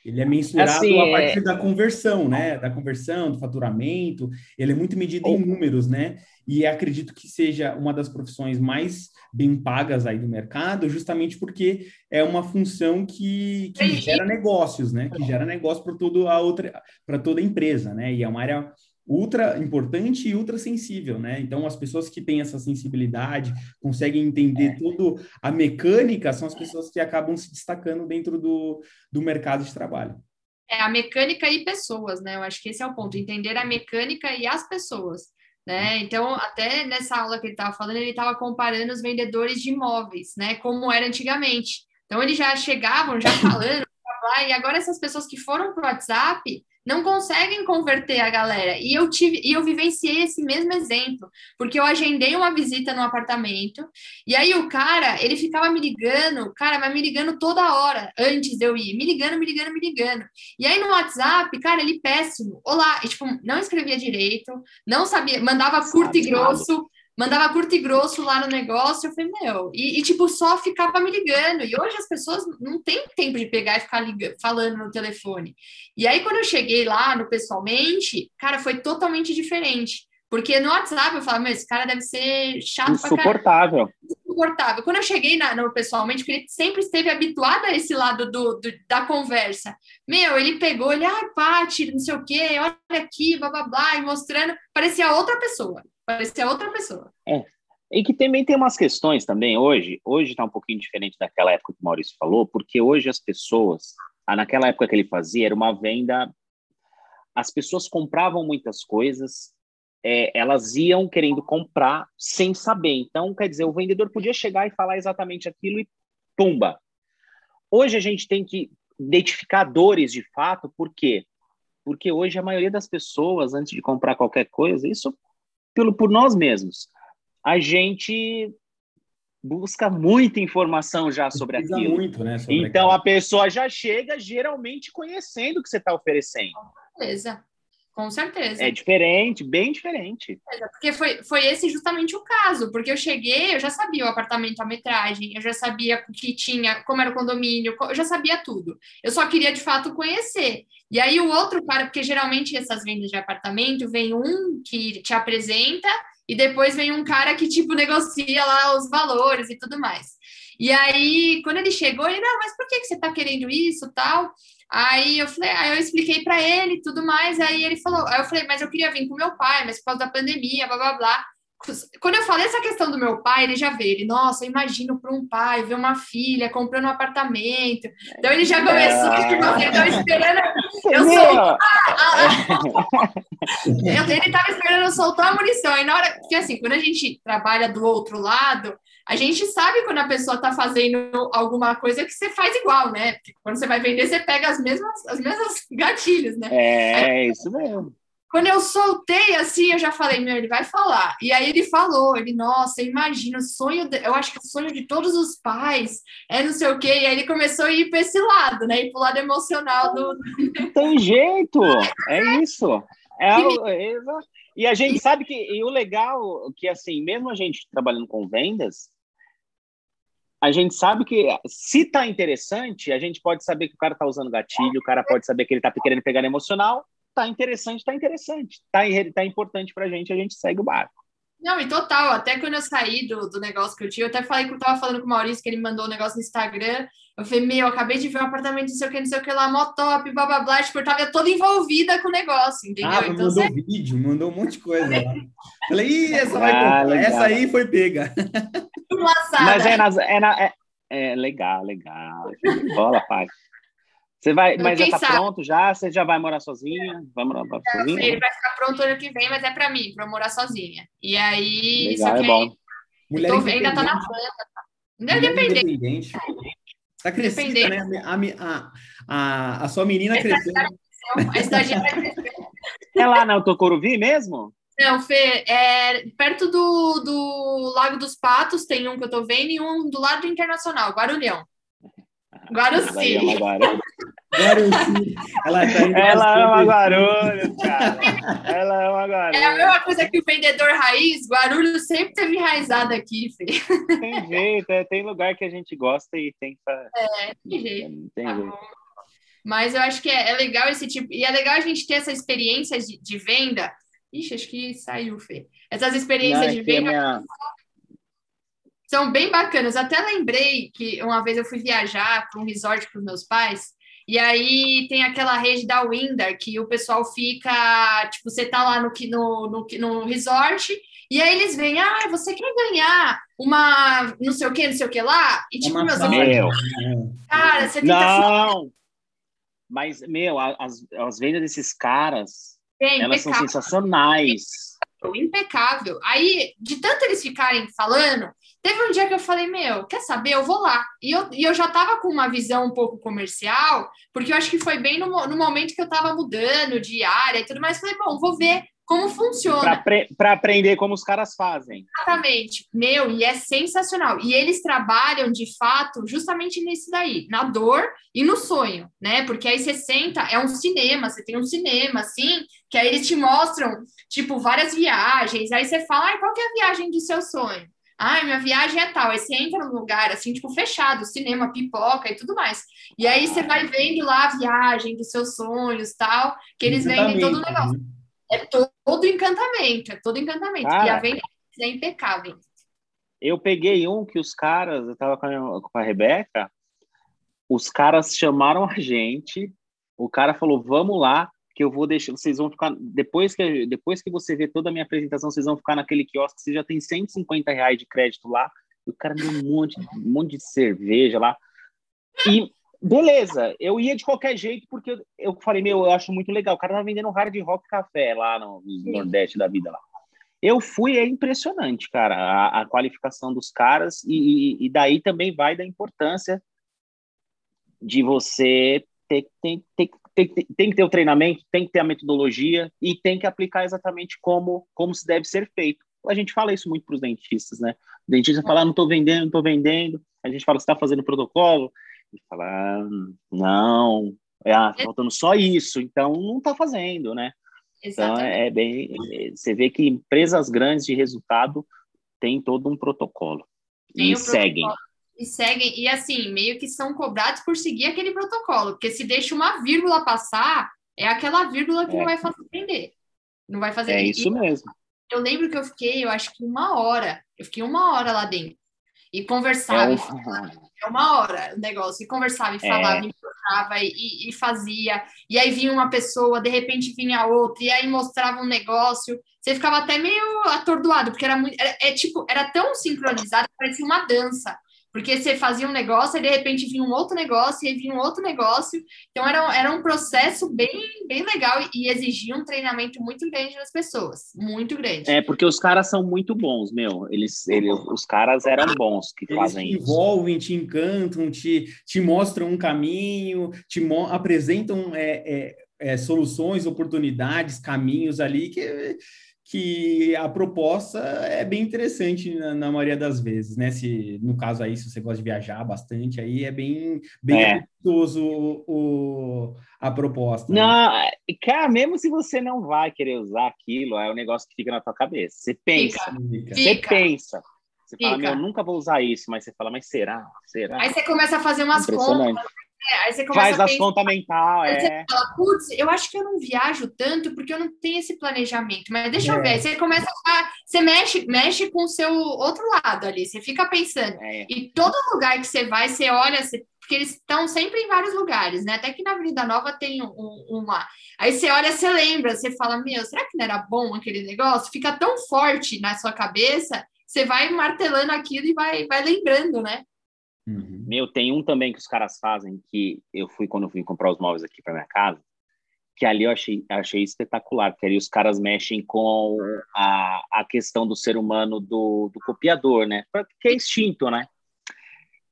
ele é mensurado assim, a partir é... da conversão, né? Da conversão, do faturamento. Ele é muito medido em números, né? E acredito que seja uma das profissões mais bem pagas aí do mercado, justamente porque é uma função que, que gera negócios, né? Que gera negócio para toda a outra, para toda a empresa, né? E é uma área ultra importante e ultra sensível, né? Então, as pessoas que têm essa sensibilidade, conseguem entender é. tudo a mecânica, são as pessoas que acabam se destacando dentro do, do mercado de trabalho. É a mecânica e pessoas, né? Eu acho que esse é o ponto, entender a mecânica e as pessoas. Né? Então, até nessa aula que ele estava falando, ele estava comparando os vendedores de imóveis, né? Como era antigamente. Então, eles já chegavam já falando, e agora essas pessoas que foram para o WhatsApp, não conseguem converter a galera. E eu tive, e eu vivenciei esse mesmo exemplo, porque eu agendei uma visita no apartamento, e aí o cara, ele ficava me ligando, cara, mas me ligando toda hora antes de eu ir, me ligando, me ligando, me ligando. E aí no WhatsApp, cara, ele péssimo. Olá, e, tipo, não escrevia direito, não sabia, mandava curto e grosso mandava curto e grosso lá no negócio, eu falei, meu, e, e, tipo, só ficava me ligando, e hoje as pessoas não têm tempo de pegar e ficar ligando, falando no telefone. E aí, quando eu cheguei lá no pessoalmente, cara, foi totalmente diferente. Porque no WhatsApp eu falava, meu, esse cara deve ser chato Insuportável. Insuportável. Quando eu cheguei na, no pessoalmente, porque ele sempre esteve habituado a esse lado do, do, da conversa. Meu, ele pegou, ele, ah, Paty, não sei o quê, olha aqui, blá, blá, blá, e mostrando, parecia outra pessoa. Parecia outra pessoa. É. E que também tem umas questões também hoje. Hoje está um pouquinho diferente daquela época que o Maurício falou, porque hoje as pessoas, ah, naquela época que ele fazia, era uma venda. As pessoas compravam muitas coisas, é, elas iam querendo comprar sem saber. Então, quer dizer, o vendedor podia chegar e falar exatamente aquilo e pumba. Hoje a gente tem que identificar dores de fato, por quê? Porque hoje a maioria das pessoas, antes de comprar qualquer coisa, isso pelo, por nós mesmos. A gente busca muita informação já sobre Precisa aquilo. Muito, né, sobre então aquilo. a pessoa já chega geralmente conhecendo o que você está oferecendo. Beleza. Com certeza. É diferente, bem diferente. Porque foi, foi esse justamente o caso, porque eu cheguei, eu já sabia o apartamento, a metragem, eu já sabia o que tinha, como era o condomínio, eu já sabia tudo. Eu só queria de fato conhecer. E aí o outro cara, porque geralmente essas vendas de apartamento, vem um que te apresenta e depois vem um cara que tipo negocia lá os valores e tudo mais. E aí, quando ele chegou, ele, não, mas por que, que você está querendo isso, tal? Aí eu falei, aí eu expliquei para ele e tudo mais, aí ele falou, aí eu falei, mas eu queria vir com meu pai, mas por causa da pandemia, blá blá blá. Quando eu falei essa questão do meu pai, ele já veio, ele, nossa, imagino para um pai ver uma filha comprando um apartamento. Então ele já começou, é... ele estava esperando eu soltar. ele estava esperando eu soltar a munição. E na hora, porque assim, quando a gente trabalha do outro lado, a gente sabe quando a pessoa está fazendo alguma coisa que você faz igual, né? Porque quando você vai vender, você pega as mesmas, as mesmas gatilhos, né? É, aí, isso mesmo. Quando eu soltei assim, eu já falei, meu, ele vai falar. E aí ele falou, ele, nossa, imagina, o sonho, de, eu acho que o sonho de todos os pais é não sei o quê. E aí ele começou a ir para esse lado, né? Ir para o lado emocional do. Não tem jeito, é isso. É, é, e a gente sabe que e o legal que assim, mesmo a gente trabalhando com vendas, a gente sabe que se tá interessante, a gente pode saber que o cara tá usando gatilho, o cara pode saber que ele tá querendo pegar emocional, tá interessante, tá interessante, tá, tá importante pra gente, a gente segue o barco. Não, e total, até quando eu saí do, do negócio que eu tinha, eu até falei que eu tava falando com o Maurício, que ele mandou um negócio no Instagram. Eu falei, meu, acabei de ver um apartamento, não sei o que, não sei o que lá, mó top, blá blá blá. Tipo, eu tava toda envolvida com o negócio, entendeu? Ah, então, mandou você... vídeo, mandou um monte de coisa lá. Falei, ih, essa vai ah, Essa aí foi pega. Mas é, nas, é, na, é, é legal, legal. Bola, pai. Você vai, mas já tá sabe? pronto já? Você já vai morar sozinha? Vai morar é, sozinha? Ele vai ficar pronto ano que vem, mas é para mim, para morar sozinha. E aí, Legal, é bom. Mulher tô, ainda tá na planta. Tá? Ainda é dependente. Tá crescendo, né? A, a, a, a sua menina cresceu. A estagiária cresceu. É lá na Tocoruvi mesmo? Não, Fê, é perto do, do Lago dos Patos, tem um que eu tô vendo, e um do lado do Internacional, Guarulhão. Guaruci. Guaruci. Ela, tá Ela ama Guarulhos, cara. Ela ama Guarulhos. É a mesma coisa que o vendedor raiz. Guarulhos sempre teve enraizado aqui, Fê. Tem jeito, é, tem lugar que a gente gosta e tem que. É, tem jeito. Tem tá jeito. Mas eu acho que é, é, legal esse tipo. E é legal a gente ter essa experiência de, de venda. Ixi, acho que saiu, Fê. Essas experiências Não, é de venda. Minha são bem bacanas. Até lembrei que uma vez eu fui viajar para um resort com os meus pais, e aí tem aquela rede da Windar, que o pessoal fica, tipo, você tá lá no, no, no, no resort, e aí eles vêm, ah, você quer ganhar uma não sei o que, não sei o que lá? E tipo, meu, meu. cara, você tem Não! Que... Mas, meu, as, as vendas desses caras, Bem, elas são sensacionais. Impecável. Aí, de tanto eles ficarem falando, Teve um dia que eu falei, meu, quer saber? Eu vou lá. E eu, e eu já estava com uma visão um pouco comercial, porque eu acho que foi bem no, no momento que eu estava mudando de área e tudo mais. Falei, bom, vou ver como funciona. Para aprender como os caras fazem. Exatamente. Meu, e é sensacional. E eles trabalham, de fato, justamente nisso daí, na dor e no sonho, né? Porque aí você senta, é um cinema, você tem um cinema, assim, que aí eles te mostram, tipo, várias viagens. Aí você fala, ai, qual que é a viagem de seu sonho? Ai, minha viagem é tal. Aí você entra num lugar assim, tipo, fechado, cinema, pipoca e tudo mais. E aí você vai vendo lá a viagem dos seus sonhos tal, que eles vendem todo o negócio. Né? É todo encantamento, é todo encantamento. Cara, e a venda é impecável. Eu peguei um que os caras, eu tava com a, com a Rebeca, os caras chamaram a gente, o cara falou, vamos lá, que eu vou deixar, vocês vão ficar, depois que, depois que você ver toda a minha apresentação, vocês vão ficar naquele quiosque, você já tem 150 reais de crédito lá, o cara deu um monte, um monte de cerveja lá, e beleza, eu ia de qualquer jeito, porque eu, eu falei, meu, eu acho muito legal, o cara tá vendendo hard rock café lá no, no Nordeste da vida lá. Eu fui, é impressionante, cara, a, a qualificação dos caras, e, e, e daí também vai da importância de você ter, ter, ter, tem, tem que ter o treinamento, tem que ter a metodologia e tem que aplicar exatamente como, como se deve ser feito. A gente fala isso muito para os dentistas, né? O dentista fala, ah, não estou vendendo, não estou vendendo. A gente fala, você está fazendo protocolo? Ele fala, ah, não, é, ah, faltando só isso, então não está fazendo, né? Exatamente. Então, é, é bem... Você vê que empresas grandes de resultado têm todo um protocolo. Tem e seguem. Protocolo e seguem, e assim, meio que são cobrados por seguir aquele protocolo, porque se deixa uma vírgula passar, é aquela vírgula que é. não vai fazer entender. Não vai fazer É isso mesmo. Eu lembro que eu fiquei, eu acho que uma hora, eu fiquei uma hora lá dentro. E conversava, é, é uma hora o negócio, e conversava, e é. falava, é. e mostrava, e, e, fazia, e aí vinha uma pessoa, de repente vinha outra, e aí mostrava um negócio, você ficava até meio atordoado, porque era muito, era, é, tipo, era tão sincronizado, parecia uma dança. Porque você fazia um negócio e de repente vinha um outro negócio e vinha um outro negócio. Então era, era um processo bem, bem legal e, exigia um treinamento muito grande das pessoas. Muito grande. É, porque os caras são muito bons, meu. Eles, eles os caras eram bons que eles fazem te envolvem, te encantam, te, te mostram um caminho, te apresentam é, é, é, soluções, oportunidades, caminhos ali que que a proposta é bem interessante na, na, maioria das vezes, né? Se no caso aí, se você gosta de viajar bastante, aí é bem bem é. o, o, a proposta. Né? Não, né? cara, mesmo se você não vai querer usar aquilo, é um negócio que fica na tua cabeça. Você pensa, fica. você fica. pensa. Você fica. fala, meu, nunca vou usar isso, mas você fala, mas será? Será? Aí você começa a fazer umas contas É, aí você começa Faz as contas mental, é. Você fala, putz, eu acho que eu não viajo tanto porque eu não tenho esse planejamento, mas deixa é. eu ver. Aí você começa a. Você mexe, mexe com o seu outro lado ali, você fica pensando. É. E todo lugar que você vai, você olha, você, porque eles estão sempre em vários lugares, né? Até que na Avenida Nova tem um, um lá. Aí você olha, você lembra, você fala, meu, será que não era bom aquele negócio? Fica tão forte na sua cabeça, você vai martelando aquilo e vai, vai lembrando, né? Uhum. Meu, tem um também que os caras fazem, que eu fui quando eu fui comprar os móveis aqui para minha casa, que ali eu achei, achei espetacular, porque ali os caras mexem com a, a questão do ser humano do, do copiador, né? Que é instinto, né?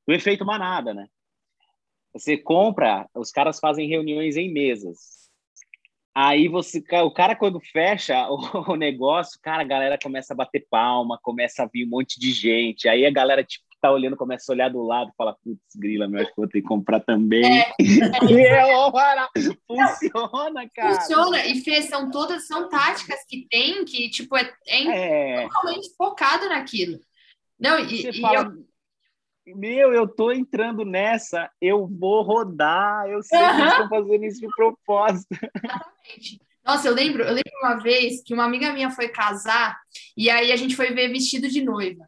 O efeito manada, né? Você compra, os caras fazem reuniões em mesas. Aí você, o cara quando fecha o, negócio, cara, a galera começa a bater palma, começa a vir um monte de gente. Aí a galera tipo tá olhando começa a olhar do lado, fala, putz, grila, meu, acho que vou ter que comprar também. É, e é hora! Funciona, cara! Funciona, e Fê, são todas, são táticas que tem, que, tipo, é, é, é. totalmente focado naquilo. Não, e, Você e fala, eu... meu, eu tô entrando nessa, eu vou rodar, eu sei que estão fazendo isso de propósito. Exatamente. Nossa, eu lembro, eu lembro uma vez que uma amiga minha foi casar e aí a gente foi ver vestido de noiva.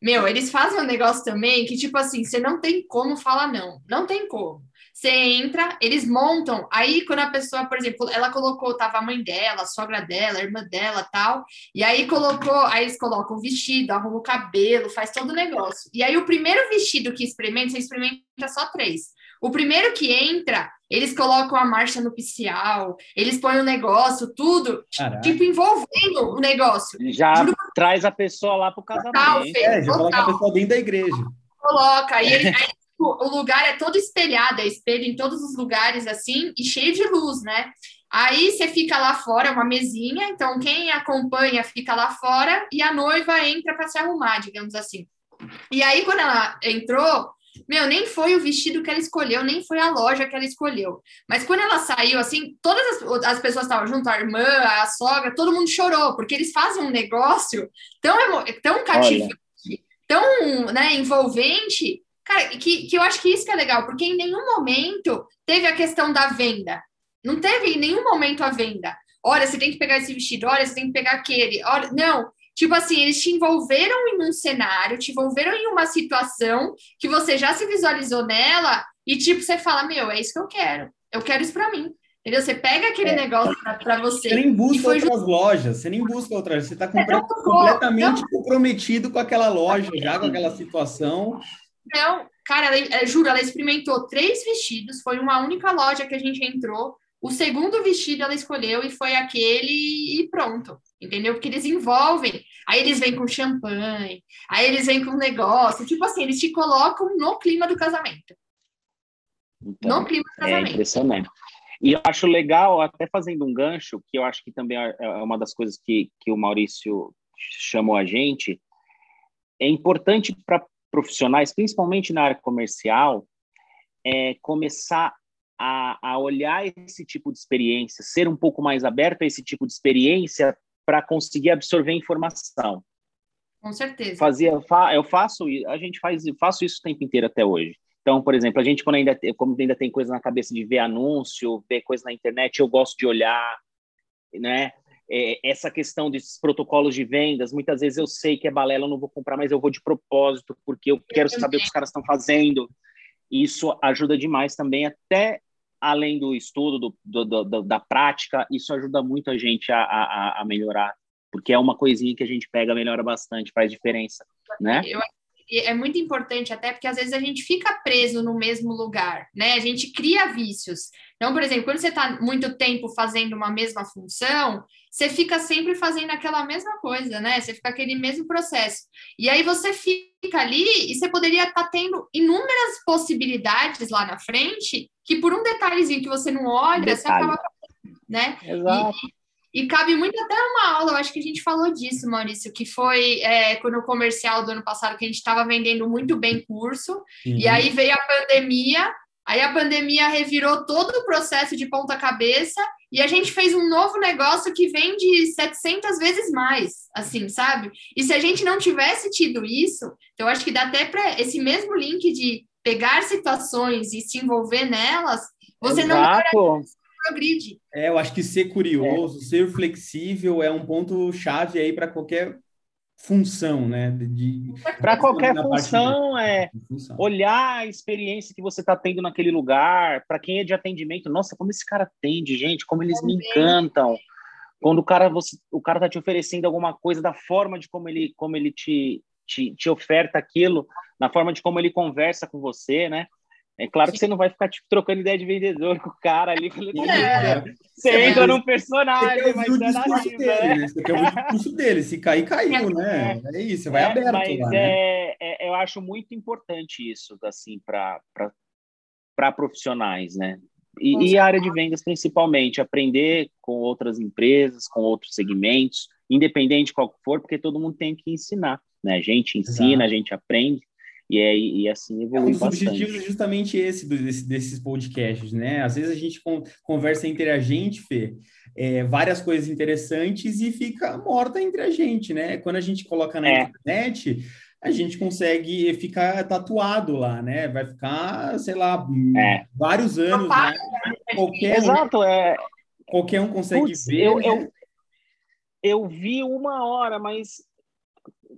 Meu, eles fazem um negócio também que, tipo assim, você não tem como falar não. Não tem como. Você entra, eles montam. Aí, quando a pessoa, por exemplo, ela colocou, tava a mãe dela, a sogra dela, a irmã dela tal. E aí colocou, aí eles colocam o vestido, arrumam o cabelo, faz todo o negócio. E aí, o primeiro vestido que experimenta, você experimenta só três. O primeiro que entra, eles colocam a marcha nupcial, eles põem o negócio, tudo, Caraca. tipo, envolvendo o negócio. Já Juro... traz a pessoa lá pro casamento. Total, é, já coloca a pessoa dentro da igreja. Coloca, e ele, aí, tipo, o lugar é todo espelhado, é espelho em todos os lugares, assim, e cheio de luz, né? Aí você fica lá fora, uma mesinha, então quem acompanha fica lá fora e a noiva entra para se arrumar, digamos assim. E aí, quando ela entrou, meu, nem foi o vestido que ela escolheu, nem foi a loja que ela escolheu. Mas quando ela saiu, assim, todas as, as pessoas estavam junto, a irmã, a sogra, todo mundo chorou, porque eles fazem um negócio tão, tão cativante, tão né, envolvente, cara, que, que eu acho que isso que é legal, porque em nenhum momento teve a questão da venda. Não teve em nenhum momento a venda. Olha, você tem que pegar esse vestido, olha, você tem que pegar aquele. Olha, não, Tipo assim, eles te envolveram em um cenário, te envolveram em uma situação que você já se visualizou nela e, tipo, você fala: Meu, é isso que eu quero. Eu quero isso para mim. Entendeu? Você pega aquele é. negócio para você. Você nem busca outras just... lojas, você nem busca outras. Você está completamente não. comprometido com aquela loja, já com aquela situação. Não, cara, ela, é, juro, ela experimentou três vestidos, foi uma única loja que a gente entrou. O segundo vestido ela escolheu e foi aquele e pronto entendeu? Porque eles envolvem. Aí eles vêm com champanhe, aí eles vêm com negócio. Tipo assim, eles te colocam no clima do casamento. Então, no clima do é casamento. É impressionante. E eu acho legal, até fazendo um gancho, que eu acho que também é, é uma das coisas que, que o Maurício chamou a gente, é importante para profissionais, principalmente na área comercial, é começar a, a, olhar esse tipo de experiência, ser um pouco mais aberto a esse tipo de experiência para conseguir absorver informação. Com certeza. Fazia, eu faço, a gente faz, faço isso o tempo inteiro até hoje. Então, por exemplo, a gente quando ainda, como ainda tem coisa na cabeça de ver anúncio, ver coisa na internet, eu gosto de olhar, né? É, essa questão desses protocolos de vendas, muitas vezes eu sei que é balela, eu não vou comprar, mas eu vou de propósito, porque eu quero saber o que os caras estão fazendo. Isso ajuda demais também, até além do estudo, do, do, do, da prática, isso ajuda muito a gente a, a, a, melhorar, porque é uma coisinha que a gente pega, melhora bastante, faz diferença, né? Eu, é muito importante até porque às vezes a gente fica preso no mesmo lugar, né? A gente cria vícios. Então, por exemplo, quando você está muito tempo fazendo uma mesma função, você fica sempre fazendo aquela mesma coisa, né? Você fica aquele mesmo processo. E aí você fica ali e você poderia estar tá tendo inúmeras possibilidades lá na frente que por um detalhezinho que você não olha, Detalhe. você acaba né? Exato. E, e, cabe muito até uma aula, eu acho que a gente falou disso, Maurício, que foi é, quando o comercial do ano passado que a gente estava vendendo muito bem curso, uhum. e aí veio a pandemia, aí a pandemia revirou todo o processo de ponta cabeça, e a gente fez um novo negócio que vende 700 vezes mais, assim, sabe? E se a gente não tivesse tido isso, então eu acho que dá até para esse mesmo link de pegar situações e se envolver nelas, você Exato. não progride. É, eu acho que ser curioso, é. ser flexível é um ponto chave aí para qualquer função, né? Para qualquer função, de... é função. olhar a experiência que você está tendo naquele lugar. Para quem é de atendimento, nossa, como esse cara atende, gente, como eles Também. me encantam. Quando o cara você, o cara tá te oferecendo alguma coisa da forma de como ele como ele te, te, te oferta aquilo, na forma de como ele conversa com você, né? É claro que você não vai ficar tipo, trocando ideia de vendedor com o cara ali. É. Você é, entra num personagem, mas é na dele, né? Você quer o discurso dele. Se cair, caiu, né? É, é isso, você vai é, aberto mas lá, né? é, é, eu acho muito importante isso, assim, para profissionais, né? E, e a área de vendas, principalmente, aprender com outras empresas, com outros segmentos, independente de qual for, porque todo mundo tem que ensinar, né? A gente ensina, Exato. a gente aprende, e, é, e assim evolui é, um bastante. objetivos é justamente esse desse, desses podcasts, né? Às vezes a gente conversa entre a gente, Fê, é, várias coisas interessantes e fica morta entre a gente, né? Quando a gente coloca na é. internet, a gente consegue ficar tatuado lá, né? Vai ficar, sei lá, é. vários anos, né? Qualquer Exato, um, é. Qualquer um consegue Puts, ver. Eu, né? eu, eu vi uma hora, mas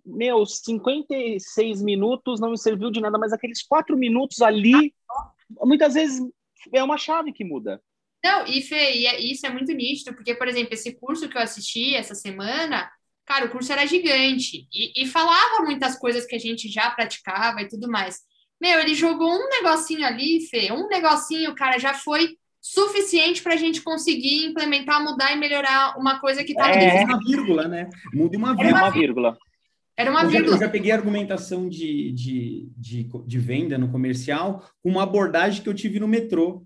meu, 56 minutos não me serviu de nada, mas aqueles quatro minutos ali, muitas vezes é uma chave que muda. Não, e Fê, e é, isso é muito nítido, porque, por exemplo, esse curso que eu assisti essa semana, cara, o curso era gigante e, e falava muitas coisas que a gente já praticava e tudo mais. Meu, ele jogou um negocinho ali, Fê, um negocinho, cara, já foi suficiente para a gente conseguir implementar, mudar e melhorar uma coisa que estava é. uma vírgula, né? Muda uma vírgula. Uma vírgula. Era uma eu já, eu já peguei a argumentação de, de, de, de, venda no comercial com uma abordagem que eu tive no metrô.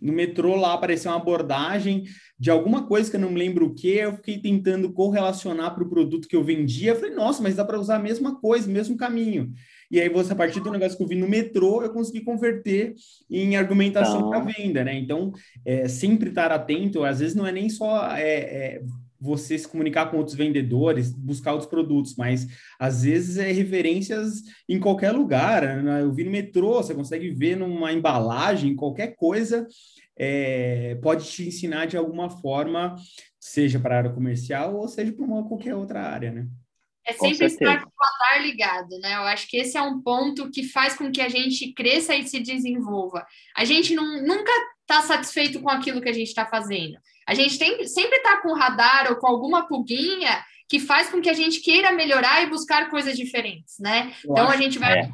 No metrô lá apareceu uma abordagem de alguma coisa que eu não me lembro o que, eu fiquei tentando correlacionar para o produto que eu vendia. Eu falei, nossa, mas dá para usar a mesma coisa, o mesmo caminho. E aí, você, a partir do negócio que eu vi no metrô, eu consegui converter em argumentação para venda, né? Então, é, sempre estar atento, às vezes não é nem só é, é, você se comunicar com outros vendedores, buscar outros produtos, mas às vezes é referências em qualquer lugar. Né? Eu vi no metrô, você consegue ver numa embalagem, qualquer coisa é, pode te ensinar de alguma forma, seja para a área comercial ou seja para uma qualquer outra área, né? É sempre estar com o radar ligado, né? Eu acho que esse é um ponto que faz com que a gente cresça e se desenvolva. A gente não, nunca está satisfeito com aquilo que a gente está fazendo. A gente tem, sempre está com radar ou com alguma pulguinha que faz com que a gente queira melhorar e buscar coisas diferentes, né? Eu então a gente vai. É.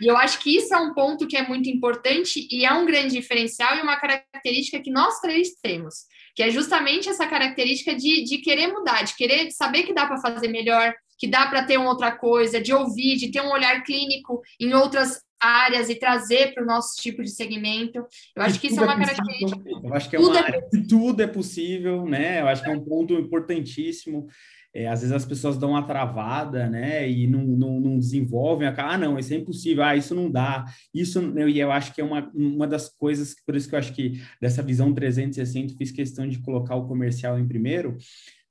E eu acho que isso é um ponto que é muito importante e é um grande diferencial e uma característica que nós três temos, que é justamente essa característica de, de querer mudar, de querer saber que dá para fazer melhor, que dá para ter uma outra coisa, de ouvir, de ter um olhar clínico em outras áreas e trazer para o nosso tipo de segmento. Eu acho que isso é uma é característica. Eu acho que é uma tudo é área que tudo é possível, né? Eu acho que é um ponto importantíssimo. É, às vezes as pessoas dão uma travada, né? E não, não, não desenvolvem. Ah, não, isso é impossível. Ah, isso não dá. Isso, e eu acho que é uma, uma das coisas, por isso que eu acho que dessa visão 360 fiz questão de colocar o comercial em primeiro,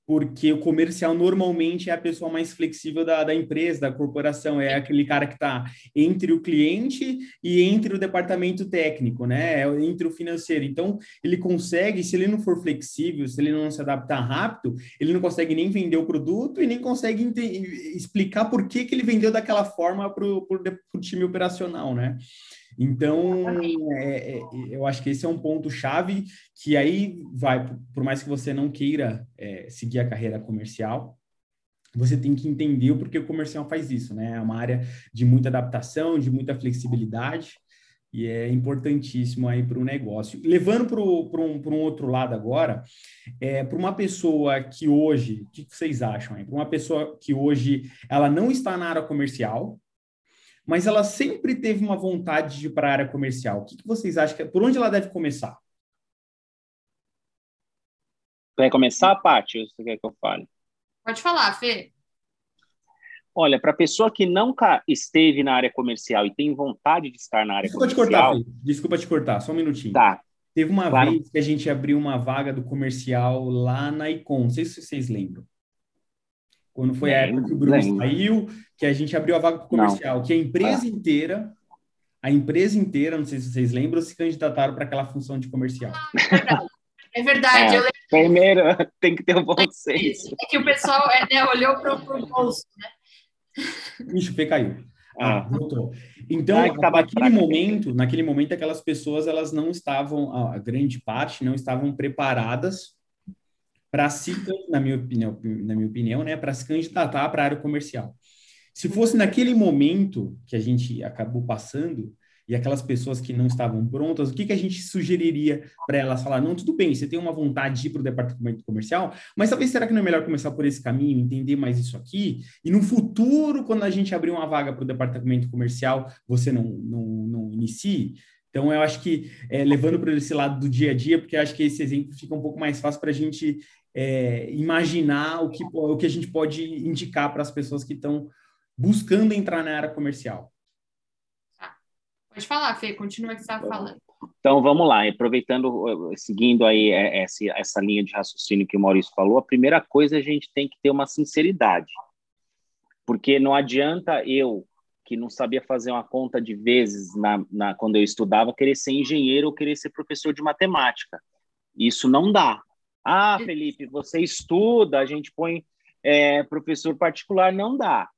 porque o comercial normalmente é a pessoa mais flexível da, da empresa, da corporação, é aquele cara que está entre o cliente e entre o departamento técnico, né? É entre o financeiro. Então, ele consegue, se ele não for flexível, se ele não se adaptar rápido, ele não consegue nem vender o produto e nem consegue explicar por que, que ele vendeu daquela forma para o time operacional, né? Então, é, é, eu acho que esse é um ponto chave que aí vai, por mais que você não queira é, seguir a carreira comercial, você tem que entender o porquê o comercial faz isso, né? É uma área de muita adaptação, de muita flexibilidade, e é importantíssimo aí para o negócio. Levando para um, um outro lado agora, é, para uma pessoa que hoje, o que vocês acham aí? Para uma pessoa que hoje ela não está na área comercial, mas ela sempre teve uma vontade de ir para a área comercial. O que, que vocês acham? Que, por onde ela deve começar? Quer começar, Paty? Você quer que eu fale? Pode falar, Fê. Olha, para a pessoa que nunca esteve na área comercial e tem vontade de estar na área Desculpa comercial... Desculpa te cortar, Fê. Desculpa te cortar, só um minutinho. Tá. Teve uma claro. vez que a gente abriu uma vaga do comercial lá na Icon, não sei se vocês lembram. Quando foi lembro, a época que o Bruno lembro. saiu, que a gente abriu a vaga para o comercial, Não. que a empresa ah. inteira a empresa inteira, não sei se vocês lembram, se candidataram para aquela função de comercial. é verdade. É verdade. É, primeiro, tem que ter um bom senso. É que o pessoal é, né, olhou para o bolso, né? Ixi, o P caiu. Ah, ah, voltou. Então, ah, naquele momento, naquele momento, aquelas pessoas elas não estavam, a grande parte, não estavam preparadas para se, na minha opinião, na minha opinião, né, para se candidatar para a área comercial. Se fosse naquele momento que a gente acabou passando, e aquelas pessoas que não estavam prontas, o que, que a gente sugeriria para elas falar? Não, tudo bem, você tem uma vontade de ir para o departamento comercial, mas talvez será que não é melhor começar por esse caminho, entender mais isso aqui? E no futuro, quando a gente abrir uma vaga para o departamento comercial, você não, não, não inicie? Então, eu acho que é, levando para esse lado do dia a dia, porque acho que esse exemplo fica um pouco mais fácil para a gente é, imaginar o que, o que a gente pode indicar para as pessoas que estão buscando entrar na área comercial. Pode falar, Fê, continua que você estava falando. Então, vamos lá, aproveitando, seguindo aí é, essa, essa linha de raciocínio que o Maurício falou, a primeira coisa a gente tem que ter uma sinceridade, porque não adianta eu, que não sabia fazer uma conta de vezes na, na, quando eu estudava, querer ser engenheiro ou querer ser professor de matemática. Isso não dá. Ah, Felipe, você estuda, a gente põe é, professor particular, não dá.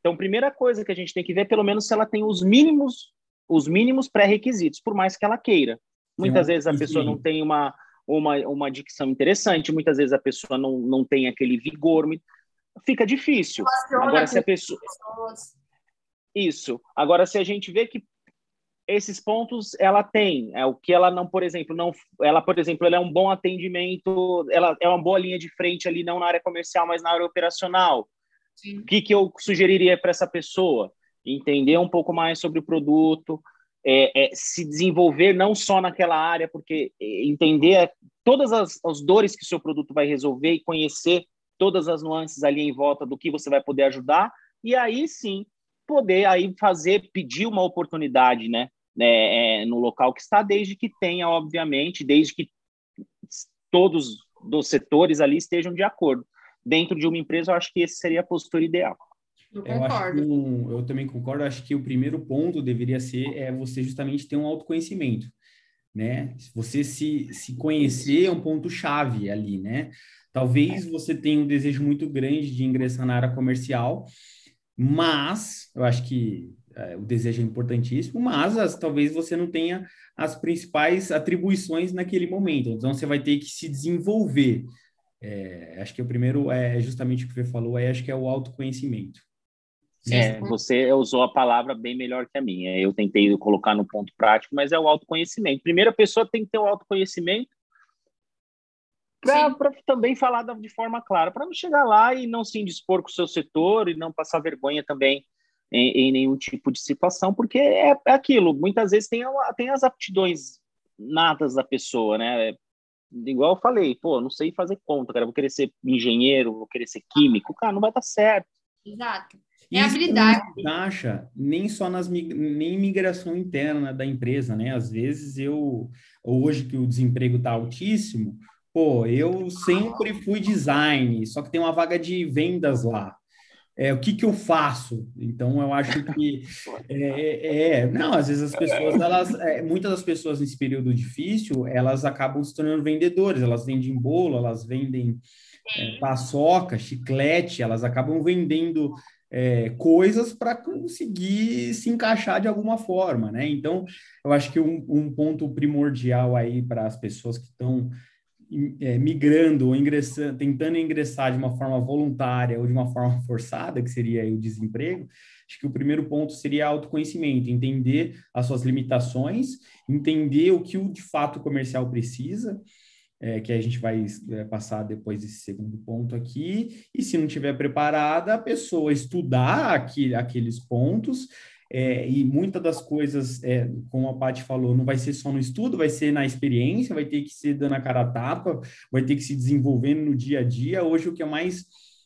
Então, primeira coisa que a gente tem que ver, pelo menos se ela tem os mínimos os mínimos pré-requisitos, por mais que ela queira. Muitas vezes a pessoa não tem uma, uma, uma dicção interessante, muitas vezes a pessoa não, não tem aquele vigor, fica difícil. Agora, se a pessoa. Isso. Agora, se a gente vê que esses pontos ela tem, é o que ela não, por exemplo, não, ela, por exemplo, ela é um bom atendimento, ela é uma boa linha de frente ali, não na área comercial, mas na área operacional. Sim. O que, que eu sugeriria para essa pessoa? entender um pouco mais sobre o produto, é, é, se desenvolver não só naquela área, porque é, entender todas as, as dores que o seu produto vai resolver e conhecer todas as nuances ali em volta do que você vai poder ajudar, e aí sim poder aí fazer, pedir uma oportunidade, né, né é, no local que está, desde que tenha, obviamente, desde que todos dos setores ali estejam de acordo. Dentro de uma empresa, eu acho que esse seria a postura ideal. Eu concordo. Eu, um, eu também concordo. Acho que o primeiro ponto deveria ser é você justamente ter um autoconhecimento, né? Você se, se conhecer é um ponto chave ali, né? Talvez você tenha um desejo muito grande de ingressar na área comercial, mas eu acho que é, o desejo é importantíssimo, mas as, talvez você não tenha as principais atribuições naquele momento. Então você vai ter que se desenvolver. É, acho que o primeiro é justamente o que você falou, é, acho que é o autoconhecimento. É, você usou a palavra bem melhor que a minha. Eu tentei colocar no ponto prático, mas é o autoconhecimento. Primeiro, a pessoa tem que ter o autoconhecimento para também falar de forma clara, para não chegar lá e não se indispor com o seu setor e não passar vergonha também em, em nenhum tipo de situação, porque é, é, aquilo. Muitas vezes tem, tem as aptidões natas da pessoa, né? Igual eu falei, pô, não sei fazer conta, cara, vou querer ser engenheiro, vou querer ser químico, cara, não vai dar certo. Exato. É habilidade. Não taxa nem só nas nem migração interna da empresa, né? Às vezes eu hoje que o desemprego está altíssimo, pô, eu sempre fui design, só que tem uma vaga de vendas lá. É, o que que eu faço? Então eu acho que é, é, é não, às vezes as pessoas, elas, é, muitas das pessoas nesse período difícil, elas acabam se tornando vendedores, elas vendem bolo, elas vendem é, paçoca, chiclete, elas acabam vendendo é, coisas para conseguir se encaixar de alguma forma, né? Então, eu acho que um, um ponto primordial aí para as pessoas que estão é, migrando ou ingressando, tentando ingressar de uma forma voluntária ou de uma forma forçada, que seria o desemprego, acho que o primeiro ponto seria autoconhecimento, entender as suas limitações, entender o que o de fato comercial precisa, é, que a gente vai é, passar depois desse segundo ponto aqui, e se não tiver preparada, a pessoa estudar aqui, aqueles pontos, é, e muitas das coisas, é, como a Paty falou, não vai ser só no estudo, vai ser na experiência, vai ter que ser dando a cara a tapa, vai ter que se desenvolvendo no dia a dia. Hoje, o que é mais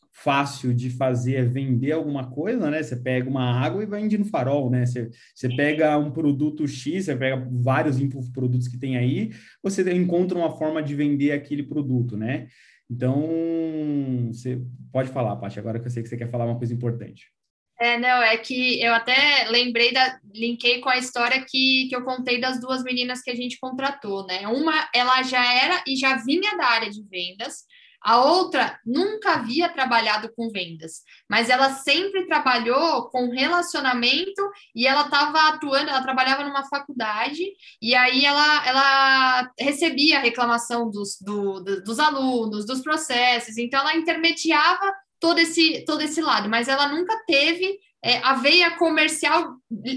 fácil de fazer é vender alguma coisa, né? Você pega uma água e vende no farol, né? Você, você pega um produto X, você pega vários produtos que tem aí, você encontra uma forma de vender aquele produto, né? Então, você pode falar, Paty, agora que eu sei que você quer falar uma coisa importante. É, não, é que eu até lembrei da. linkei com a história que, que eu contei das duas meninas que a gente contratou, né? Uma, ela já era e já vinha da área de vendas, a outra nunca havia trabalhado com vendas, mas ela sempre trabalhou com relacionamento e ela estava atuando, ela trabalhava numa faculdade e aí ela, ela recebia reclamação dos, do, dos alunos, dos processos, então ela intermediava todo esse, todo esse lado, mas ela nunca teve é, a veia comercial,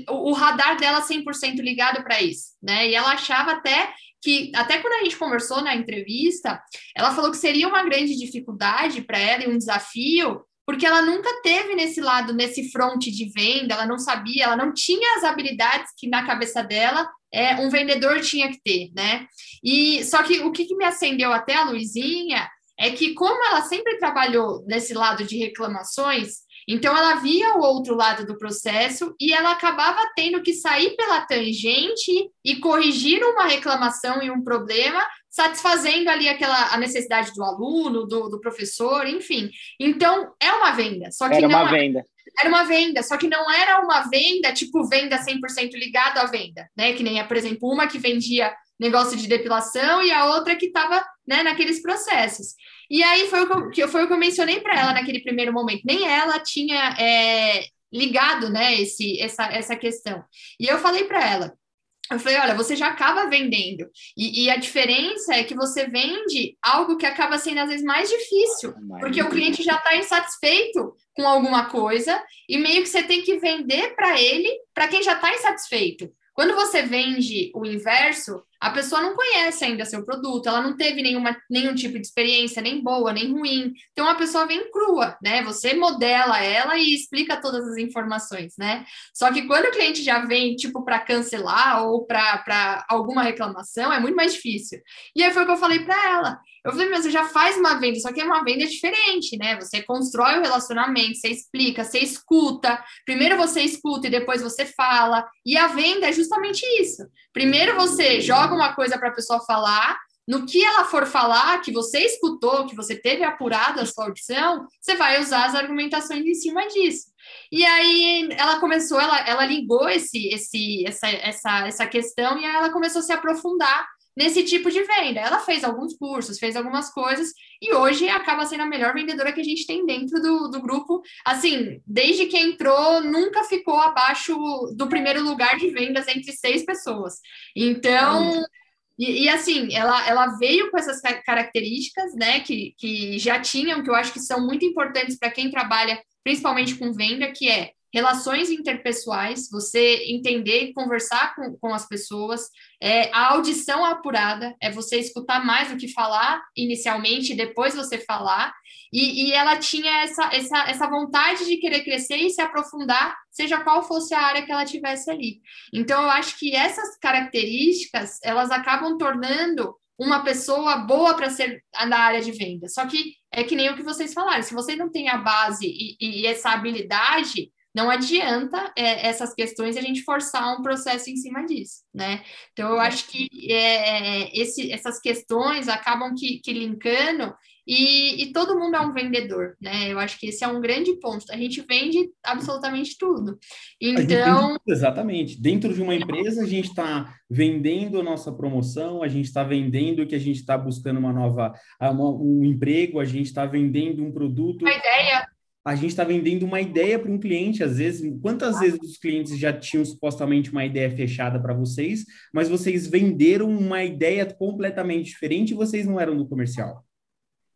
o, radar dela 100% ligado para isso, né? E ela achava até que, até quando a gente conversou na entrevista, ela falou que seria uma grande dificuldade para ela e um desafio, porque ela nunca teve nesse lado, nesse front de venda, ela não sabia, ela não tinha as habilidades que na cabeça dela é, um vendedor tinha que ter, né? E só que o que, que me acendeu até a Luizinha é que, como ela sempre trabalhou nesse lado de reclamações, então ela via o outro lado do processo e ela acabava tendo que sair pela tangente e corrigir uma reclamação e um problema, satisfazendo ali aquela a necessidade do aluno, do, do professor, enfim. Então é uma venda, só que era não uma venda. Era uma venda, só que não era uma venda tipo venda 100% ligado à venda, né? Que nem, por exemplo, uma que vendia negócio de depilação e a outra que estava né, naqueles processos. E aí foi o que eu, foi o que eu mencionei para ela naquele primeiro momento. Nem ela tinha é, ligado né, esse, essa, essa questão. E eu falei para ela, eu falei, olha, você já acaba vendendo. E, e, a diferença é que você vende algo que acaba sendo, às vezes, mais difícil, porque o cliente já está insatisfeito com alguma coisa, e meio que você tem que vender para ele, para quem já está insatisfeito. Quando você vende o inverso, a pessoa não conhece ainda seu produto, ela não teve nenhuma, nenhum tipo de experiência, nem boa, nem ruim. Então a pessoa vem crua, né? Você modela ela e explica todas as informações, né? Só que quando o cliente já vem, tipo, para cancelar ou para alguma reclamação, é muito mais difícil. E aí foi o que eu falei para ela. Eu falei, mas você já faz uma venda, só que é uma venda diferente, né? Você constrói o relacionamento, você explica, você escuta. Primeiro você escuta e depois você fala. E a venda é justamente isso. Primeiro você joga uma coisa para a pessoa falar, no que ela for falar, que você escutou, que você teve apurado a sua audição, você vai usar as argumentações em cima disso. E aí ela começou, ela, ela ligou esse, esse, essa, essa, essa questão e ela começou a se aprofundar nesse tipo de venda. Ela fez alguns cursos, fez algumas coisas e hoje acaba sendo a melhor vendedora que a gente tem dentro do, do grupo. Assim, desde que entrou, nunca ficou abaixo do primeiro lugar de vendas entre seis pessoas. Então. E, e, assim, ela, ela veio com essas características, né, que, que já tinham, que eu acho que são muito importantes para quem trabalha principalmente com venda, que é relações interpessoais, você entender e conversar com, com as pessoas, é, a audição apurada, é você escutar mais do que falar inicialmente, depois você falar, e, e, ela tinha essa, essa, essa vontade de querer crescer e se aprofundar, seja qual fosse a área que ela tivesse ali. Então, eu acho que essas características, elas acabam tornando uma pessoa boa para ser da área de venda. Só que é que nem o que vocês falaram, se você não tem a base e, e essa habilidade, não adianta é, essas questões a gente forçar um processo em cima disso, né? Então, eu acho que é, é, esse, essas questões acabam que, que linkando e, e, todo mundo é um vendedor, né? Eu acho que esse é um grande ponto. A gente vende absolutamente tudo. Então. Exatamente. Dentro de uma empresa, a gente está vendendo a nossa promoção, a gente está vendendo que a gente está buscando uma nova uma, um emprego, a gente está vendendo um produto. Uma ideia a gente está vendendo uma ideia para um cliente, às vezes, quantas vezes os clientes já tinham supostamente uma ideia fechada para vocês, mas vocês venderam uma ideia completamente diferente e vocês não eram do comercial?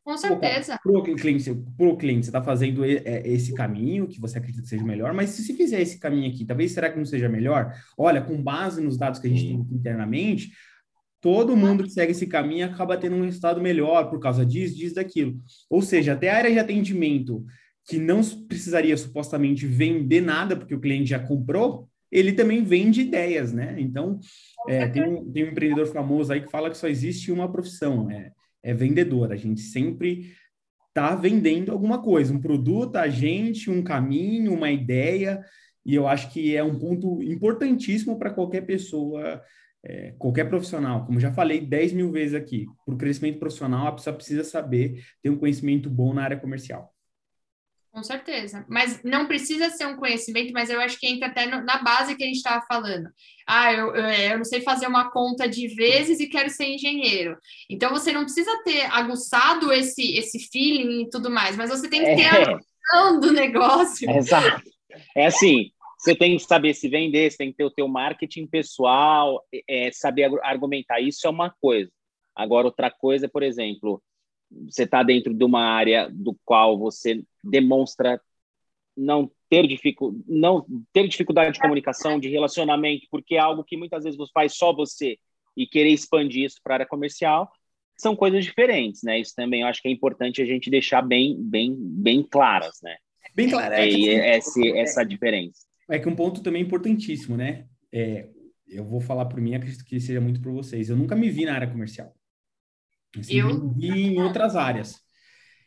Com certeza. Para o cliente, pro cliente, você está fazendo é, esse caminho que você acredita que seja melhor, mas se você fizer esse caminho aqui, talvez será que não seja melhor? Olha, com base nos dados que a gente tem internamente, todo mundo que segue esse caminho acaba tendo um resultado melhor por causa disso, disso, daquilo. Ou seja, até a área de atendimento que não precisaria supostamente vender nada, porque o cliente já comprou, ele também vende ideias, né? Então, é, tem, um, tem um empreendedor famoso aí que fala que só existe uma profissão, é, é vendedor. A gente sempre está vendendo alguma coisa, um produto, a gente, um caminho, uma ideia, e eu acho que é um ponto importantíssimo para qualquer pessoa, é, qualquer profissional. Como já falei 10 mil vezes aqui, para o crescimento profissional, a pessoa precisa saber ter um conhecimento bom na área comercial. Com certeza. Mas não precisa ser um conhecimento, mas eu acho que entra até no, na base que a gente estava falando. Ah, eu, eu, é, eu, não sei fazer uma conta de vezes e quero ser engenheiro. Então você não precisa ter aguçado esse, esse feeling e tudo mais, mas você tem que ter é. a noção do negócio. Exato. É assim, você tem que saber se vender, você tem que ter o teu marketing pessoal, é, saber argumentar. Isso é uma coisa. Agora, outra coisa, por exemplo, você está dentro de uma área do qual você demonstra não ter, dificu não ter dificuldade de comunicação, de relacionamento, porque é algo que muitas vezes você faz só você e querer expandir isso para a área comercial, são coisas diferentes, né? Isso também eu acho que é importante a gente deixar bem, bem, bem claras, né? Bem claro. É, é essa, essa diferença. É que um ponto também importantíssimo, né? É, eu vou falar por mim, acredito que seja muito para vocês. Eu nunca me vi na área comercial. Eu, eu vi em outras áreas.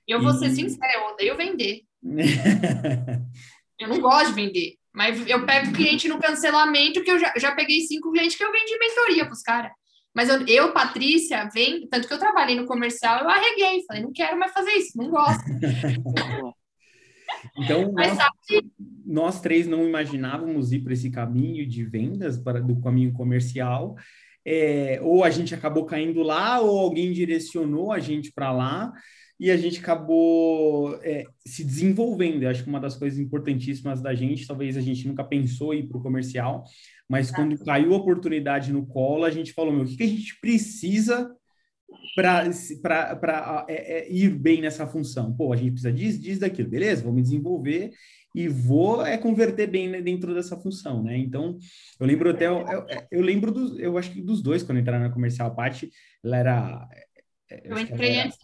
Eu vou e... ser sincera, eu odeio vender. eu não gosto de vender. Mas eu pego cliente no cancelamento, que eu já, já peguei cinco clientes que eu vendi mentoria para os caras. Mas eu, eu, Patrícia, vem, tanto que eu trabalhei no comercial, eu arreguei, falei, não quero mais fazer isso, não gosto. então, nós, nós, três não imaginávamos ir para esse caminho de vendas, para, do caminho comercial, é, ou a gente acabou caindo lá, ou alguém direcionou a gente para lá, e a gente acabou é, se desenvolvendo. Eu acho que uma das coisas importantíssimas da gente, talvez a gente nunca pensou em ir para o comercial, mas quando caiu a oportunidade no colo, a gente falou: meu, o que, que a gente precisa para é, é, ir bem nessa função? Pô, a gente precisa disso, disso, daquilo, beleza? Vamos desenvolver e vou é converter bem dentro dessa função, né? Então, eu lembro até, eu, eu, eu lembro dos, eu acho que dos dois, quando entraram na comercial, a Paty, ela era... É, eu entrei antes.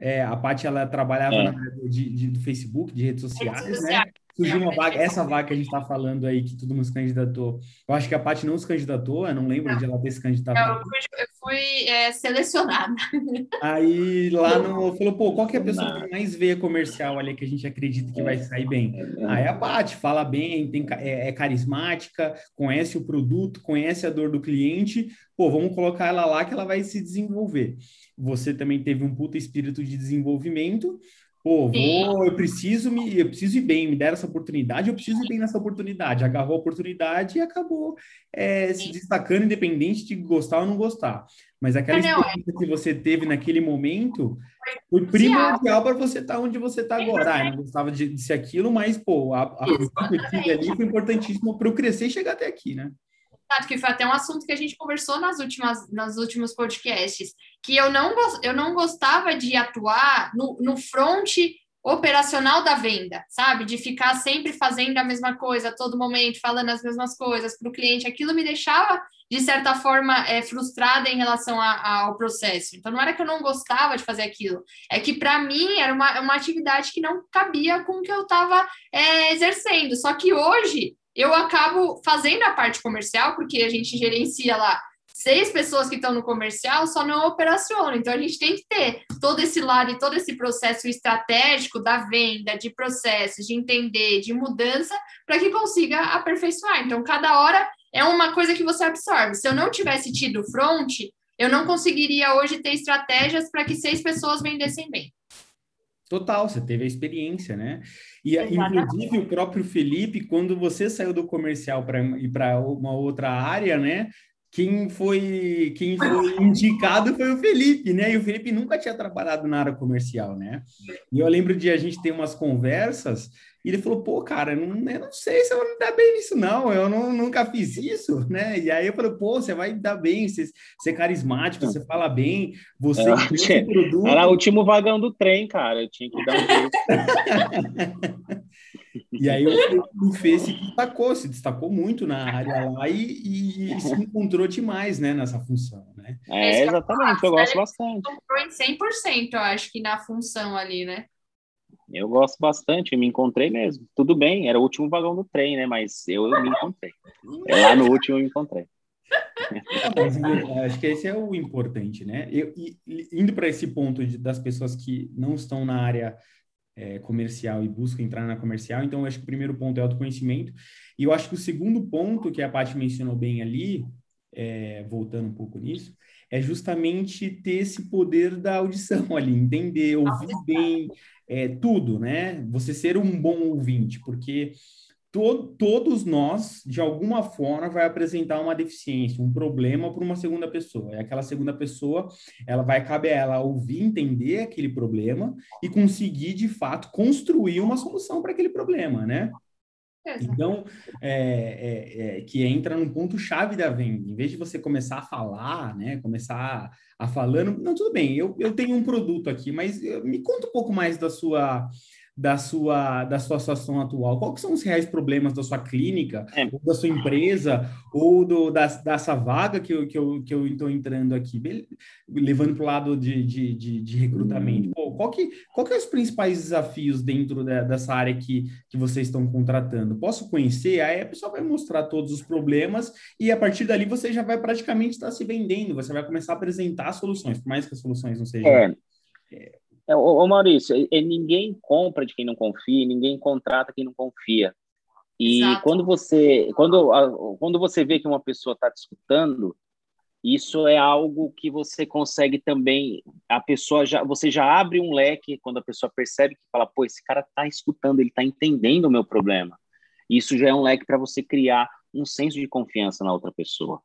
É, a Paty, ela trabalhava é. na, de, de, do Facebook, de redes sociais, redes né? Surgiu uma vaga, essa vaga que a gente está falando aí, que todo mundo se candidatou. Eu acho que a Paty não se candidatou, eu não lembro não. de ela ter se candidatado. Eu fui, eu fui é, selecionada. Aí lá no. Falou, pô, qual que é a pessoa que mais vê comercial ali que a gente acredita que vai sair bem? Aí a Paty fala bem, tem, é, é carismática, conhece o produto, conhece a dor do cliente. Pô, vamos colocar ela lá que ela vai se desenvolver. Você também teve um puta espírito de desenvolvimento Pô, vou, eu preciso me, eu preciso ir bem, me deram essa oportunidade, eu preciso ir bem nessa oportunidade. Agarrou a oportunidade e acabou é, se destacando, independente de gostar ou não gostar. Mas aquela é. experiência que você teve naquele momento foi primordial para você estar tá onde você está agora. Ah, eu não gostava de, de ser aquilo, mas, pô, a, a que eu tive ali foi importantíssimo para eu crescer e chegar até aqui, né? Que foi até um assunto que a gente conversou nas últimas, nas últimos podcasts, que eu não, eu não gostava de atuar no, no front operacional da venda, sabe? De ficar sempre fazendo a mesma coisa a todo momento, falando as mesmas coisas para o cliente. Aquilo me deixava, de certa forma, é, frustrada em relação a, ao processo. Então, não era que eu não gostava de fazer aquilo, é que para mim era uma, uma atividade que não cabia com o que eu estava é, exercendo. Só que hoje eu acabo fazendo a parte comercial, porque a gente gerencia lá seis pessoas que estão no comercial, só não operacionam. Então, a gente tem que ter todo esse lado e todo esse processo estratégico da venda, de processos, de entender, de mudança, para que consiga aperfeiçoar. Então, cada hora é uma coisa que você absorve. Se eu não tivesse tido front, eu não conseguiria hoje ter estratégias para que seis pessoas vendessem bem. Total, você teve a experiência, né? E Exatamente. inclusive o próprio Felipe, quando você saiu do comercial para ir para uma outra área, né? Quem foi quem foi indicado foi o Felipe, né? E o Felipe nunca tinha trabalhado na área comercial, né? E eu lembro de a gente ter umas conversas e ele falou, pô, cara, eu não, eu não sei se eu vou me dar bem nisso, não. Eu não, nunca fiz isso, né? E aí eu falei, pô, você vai dar bem, você, você é carismático, você fala bem, você era, tinha, produto. Era o último vagão do trem, cara. Eu tinha que dar um E aí o Fê se destacou, se destacou muito na área lá e, e, e, se encontrou demais, né, nessa função, né? É, exatamente, eu gosto bastante. Encontrou em 100%, eu acho que na função ali, né? Eu gosto bastante, me encontrei mesmo. Tudo bem, era o último vagão do trem, né? Mas eu, me encontrei. Lá no último eu me encontrei. É, acho que esse é o importante, né? Eu, e, indo para esse ponto de, das pessoas que não estão na área é, comercial e buscam entrar na comercial, então eu acho que o primeiro ponto é autoconhecimento. E eu acho que o segundo ponto que a Paty mencionou bem ali é, voltando um pouco nisso, é justamente ter esse poder da audição ali, entender, ouvir bem, é, tudo, né? Você ser um bom ouvinte, porque to todos nós, de alguma forma, vai apresentar uma deficiência, um problema para uma segunda pessoa. E aquela segunda pessoa, ela vai caber a ela ouvir, entender aquele problema e conseguir, de fato, construir uma solução para aquele problema, né? Então, é, é, é, que entra no ponto-chave da venda. Em vez de você começar a falar, né? Começar a, falando, não, tudo bem, eu, eu tenho um produto aqui, mas me conta um pouco mais da sua da sua, da sua situação atual? Quais são os reais problemas da sua clínica, é. ou da sua empresa, ou do, da, dessa vaga que eu estou que eu, que eu entrando aqui, levando para o lado de, de, de, de recrutamento? Hum. Pô, qual que, qual que é os principais desafios dentro da, dessa área que, que vocês estão contratando? Posso conhecer? Aí a pessoa vai mostrar todos os problemas e a partir dali você já vai praticamente estar se vendendo, você vai começar a apresentar soluções, por mais que as soluções não sejam... É. É, é, ô, Maurício, ninguém compra de quem não confia, ninguém contrata quem não confia. E Exato. quando você quando, quando você vê que uma pessoa está te escutando, isso é algo que você consegue também a pessoa já você já abre um leque quando a pessoa percebe que fala pô esse cara está escutando ele está entendendo o meu problema isso já é um leque para você criar um senso de confiança na outra pessoa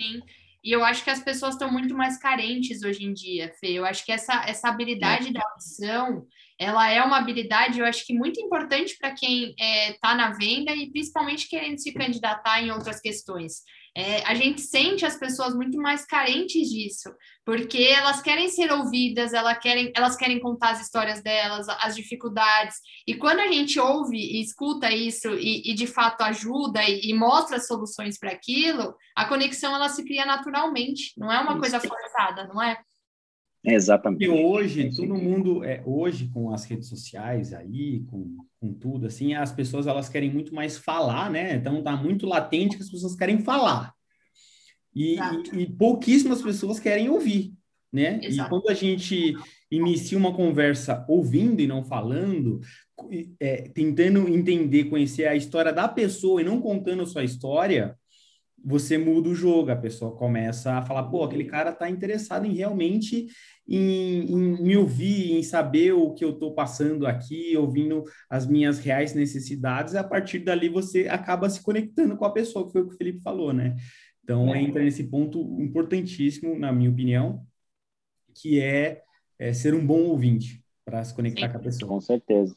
sim e eu acho que as pessoas estão muito mais carentes hoje em dia, Fê. Eu acho que essa, essa habilidade é. da audição, ela é uma habilidade, eu acho que muito importante para quem está é, tá na venda e principalmente querendo se candidatar em outras questões. É, a gente sente as pessoas muito mais carentes disso, porque elas querem ser ouvidas, elas querem, elas querem contar as histórias delas, as dificuldades. E quando a gente ouve e escuta isso e, e de fato ajuda e, e mostra soluções para aquilo, a conexão ela se cria naturalmente, não é uma coisa forçada, não é? Exatamente. E hoje, todo mundo, é, hoje com as redes sociais aí, com, com tudo, assim, as pessoas elas querem muito mais falar, né? Então tá muito latente que as pessoas querem falar. E, e, e pouquíssimas pessoas querem ouvir, né? Exato. E quando a gente inicia uma conversa ouvindo e não falando, é, tentando entender, conhecer a história da pessoa e não contando a sua história, você muda o jogo, a pessoa começa a falar, pô, aquele cara está interessado em realmente em, em, me ouvir, em saber o que eu estou passando aqui, ouvindo as minhas reais necessidades, a partir dali você acaba se conectando com a pessoa, que foi o que o Felipe falou, né? Então, é. entra nesse ponto importantíssimo, na minha opinião, que é, é ser um bom ouvinte para se conectar Sim. com a pessoa. Com certeza.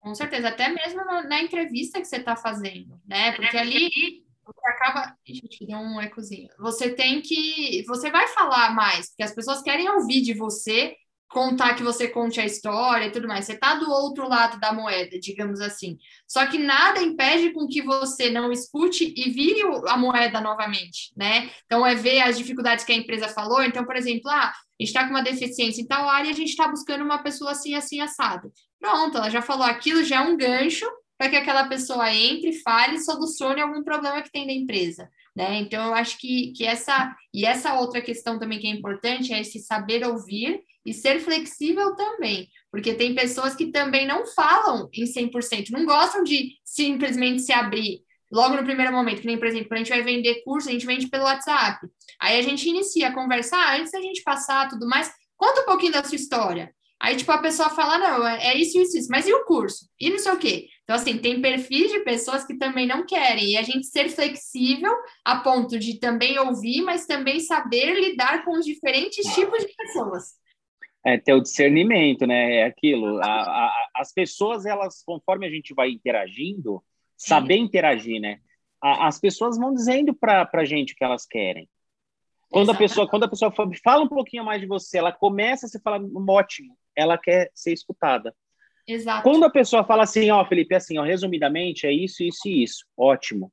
Com certeza, até mesmo na entrevista que você está fazendo, né? Porque ali você acaba. Ixi, deu um ecozinho. Você tem que. Você vai falar mais, porque as pessoas querem ouvir de você, contar que você conte a história e tudo mais. Você está do outro lado da moeda, digamos assim. Só que nada impede com que você não escute e vire a moeda novamente, né? Então, é ver as dificuldades que a empresa falou. Então, por exemplo, ah, a gente está com uma deficiência em tal área, a gente está buscando uma pessoa assim, assim, assado. Pronto, ela já falou aquilo, já é um gancho para que aquela pessoa entre, fale solucione algum problema que tem da empresa. Né? Então, eu acho que, que essa e essa outra questão também que é importante é esse saber ouvir e ser flexível também, porque tem pessoas que também não falam em 100%, não gostam de simplesmente se abrir logo no primeiro momento, que nem, por exemplo, quando a gente vai vender curso, a gente vende pelo WhatsApp. Aí a gente inicia a conversar, ah, antes da gente passar tudo mais, conta um pouquinho da sua história. Aí, tipo, a pessoa fala, não, é, isso, isso, isso, mas e o curso? E não sei o quê. Então, assim, tem perfis de pessoas que também não querem, e a gente ser flexível a ponto de também ouvir, mas também saber lidar com os diferentes tipos de pessoas. É ter o discernimento, né? É aquilo. A, a, as pessoas, elas, conforme a gente vai interagindo, saber Sim. interagir, né? A, as pessoas vão dizendo para a gente o que elas querem. Quando a pessoa, quando a pessoa fala um pouquinho mais de você, ela começa a se falar ótimo, ela quer ser escutada. Exato. Quando a pessoa fala assim, ó, Felipe, assim, ó, resumidamente, é isso, isso e isso, ótimo.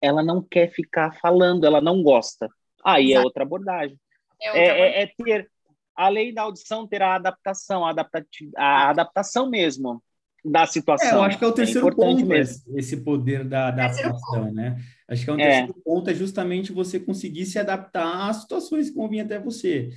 Ela não quer ficar falando, ela não gosta. Aí é Exato. é outra abordagem. É, outra é, é, é, ter, além da audição, ter a adaptação, a, adaptati a adaptação mesmo da situação. É, eu acho que é o é terceiro é ponto, mesmo. esse poder da adaptação, né? Acho que é um terceiro ponto, é justamente você conseguir se adaptar às situações que vão vir até você.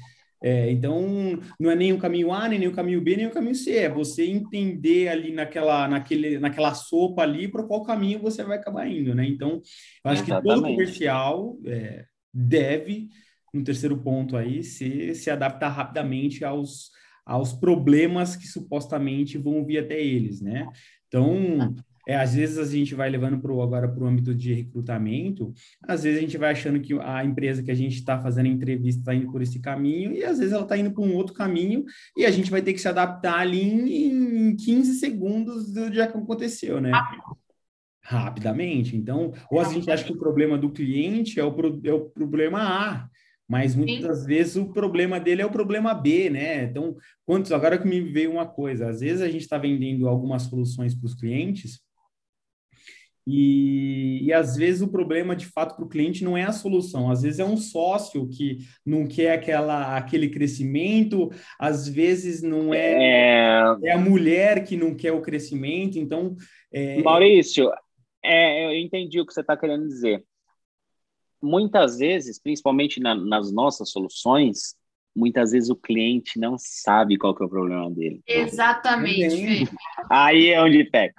É, então, não é nem o caminho A, nem o caminho B, nem o caminho C. É você entender ali naquela, naquele, naquela sopa ali para qual caminho você vai acabar indo, né? Então, eu acho Exatamente. que todo comercial, é, deve, no terceiro ponto aí, se, se adaptar rapidamente aos, aos problemas que supostamente vão vir até eles, né? Então, é, às vezes a gente vai levando pro, agora para o âmbito de recrutamento, às vezes a gente vai achando que a empresa que a gente está fazendo a entrevista está indo por esse caminho, e às vezes ela está indo por um outro caminho, e a gente vai ter que se adaptar ali em, em 15 segundos do dia que aconteceu, né? Rapidamente. Então, ou a gente acha que o problema do cliente é o, pro, é o problema A, mas muitas Sim. vezes o problema dele é o problema B, né? Então, quantos agora que me veio uma coisa, às vezes a gente está vendendo algumas soluções para os clientes e, e às vezes o problema de fato para o cliente não é a solução, às vezes é um sócio que não quer aquela, aquele crescimento, às vezes não é, é... é a mulher que não quer o crescimento, então. É... Maurício, é, eu entendi o que você está querendo dizer. Muitas vezes, principalmente na, nas nossas soluções, muitas vezes o cliente não sabe qual que é o problema dele. Exatamente. Aí é onde pega.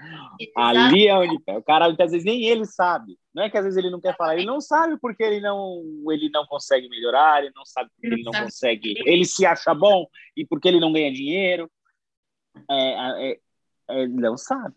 Ali é onde pega. O cara muitas vezes nem ele sabe. Não é que às vezes ele não quer falar, ele não sabe porque ele não ele não consegue melhorar, ele não sabe porque ele não consegue, ele se acha bom e porque ele não ganha dinheiro. É, é, é, não sabe.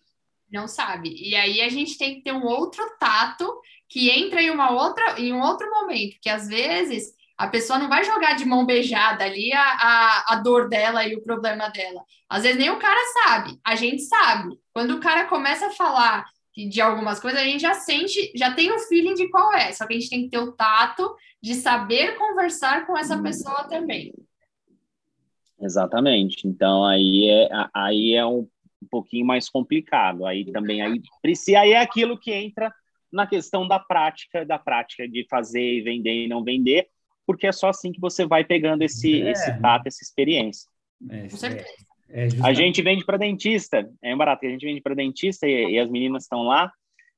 Não sabe. E aí a gente tem que ter um outro tato que entra em uma outra em um outro momento, que às vezes a pessoa não vai jogar de mão beijada ali a, a, a dor dela e o problema dela. Às vezes nem o cara sabe, a gente sabe. Quando o cara começa a falar de algumas coisas, a gente já sente, já tem o feeling de qual é. Só que a gente tem que ter o tato de saber conversar com essa pessoa também. Exatamente. Então aí é, aí é um, pouquinho mais complicado. Aí também aí aí é aquilo que entra na questão da prática, da prática de fazer e vender e não vender porque é só assim que você vai pegando esse, é. esse tato, essa experiência. É, Com certeza. É, é a gente vende para dentista, é barato, a gente vende para dentista e, e, as meninas estão lá,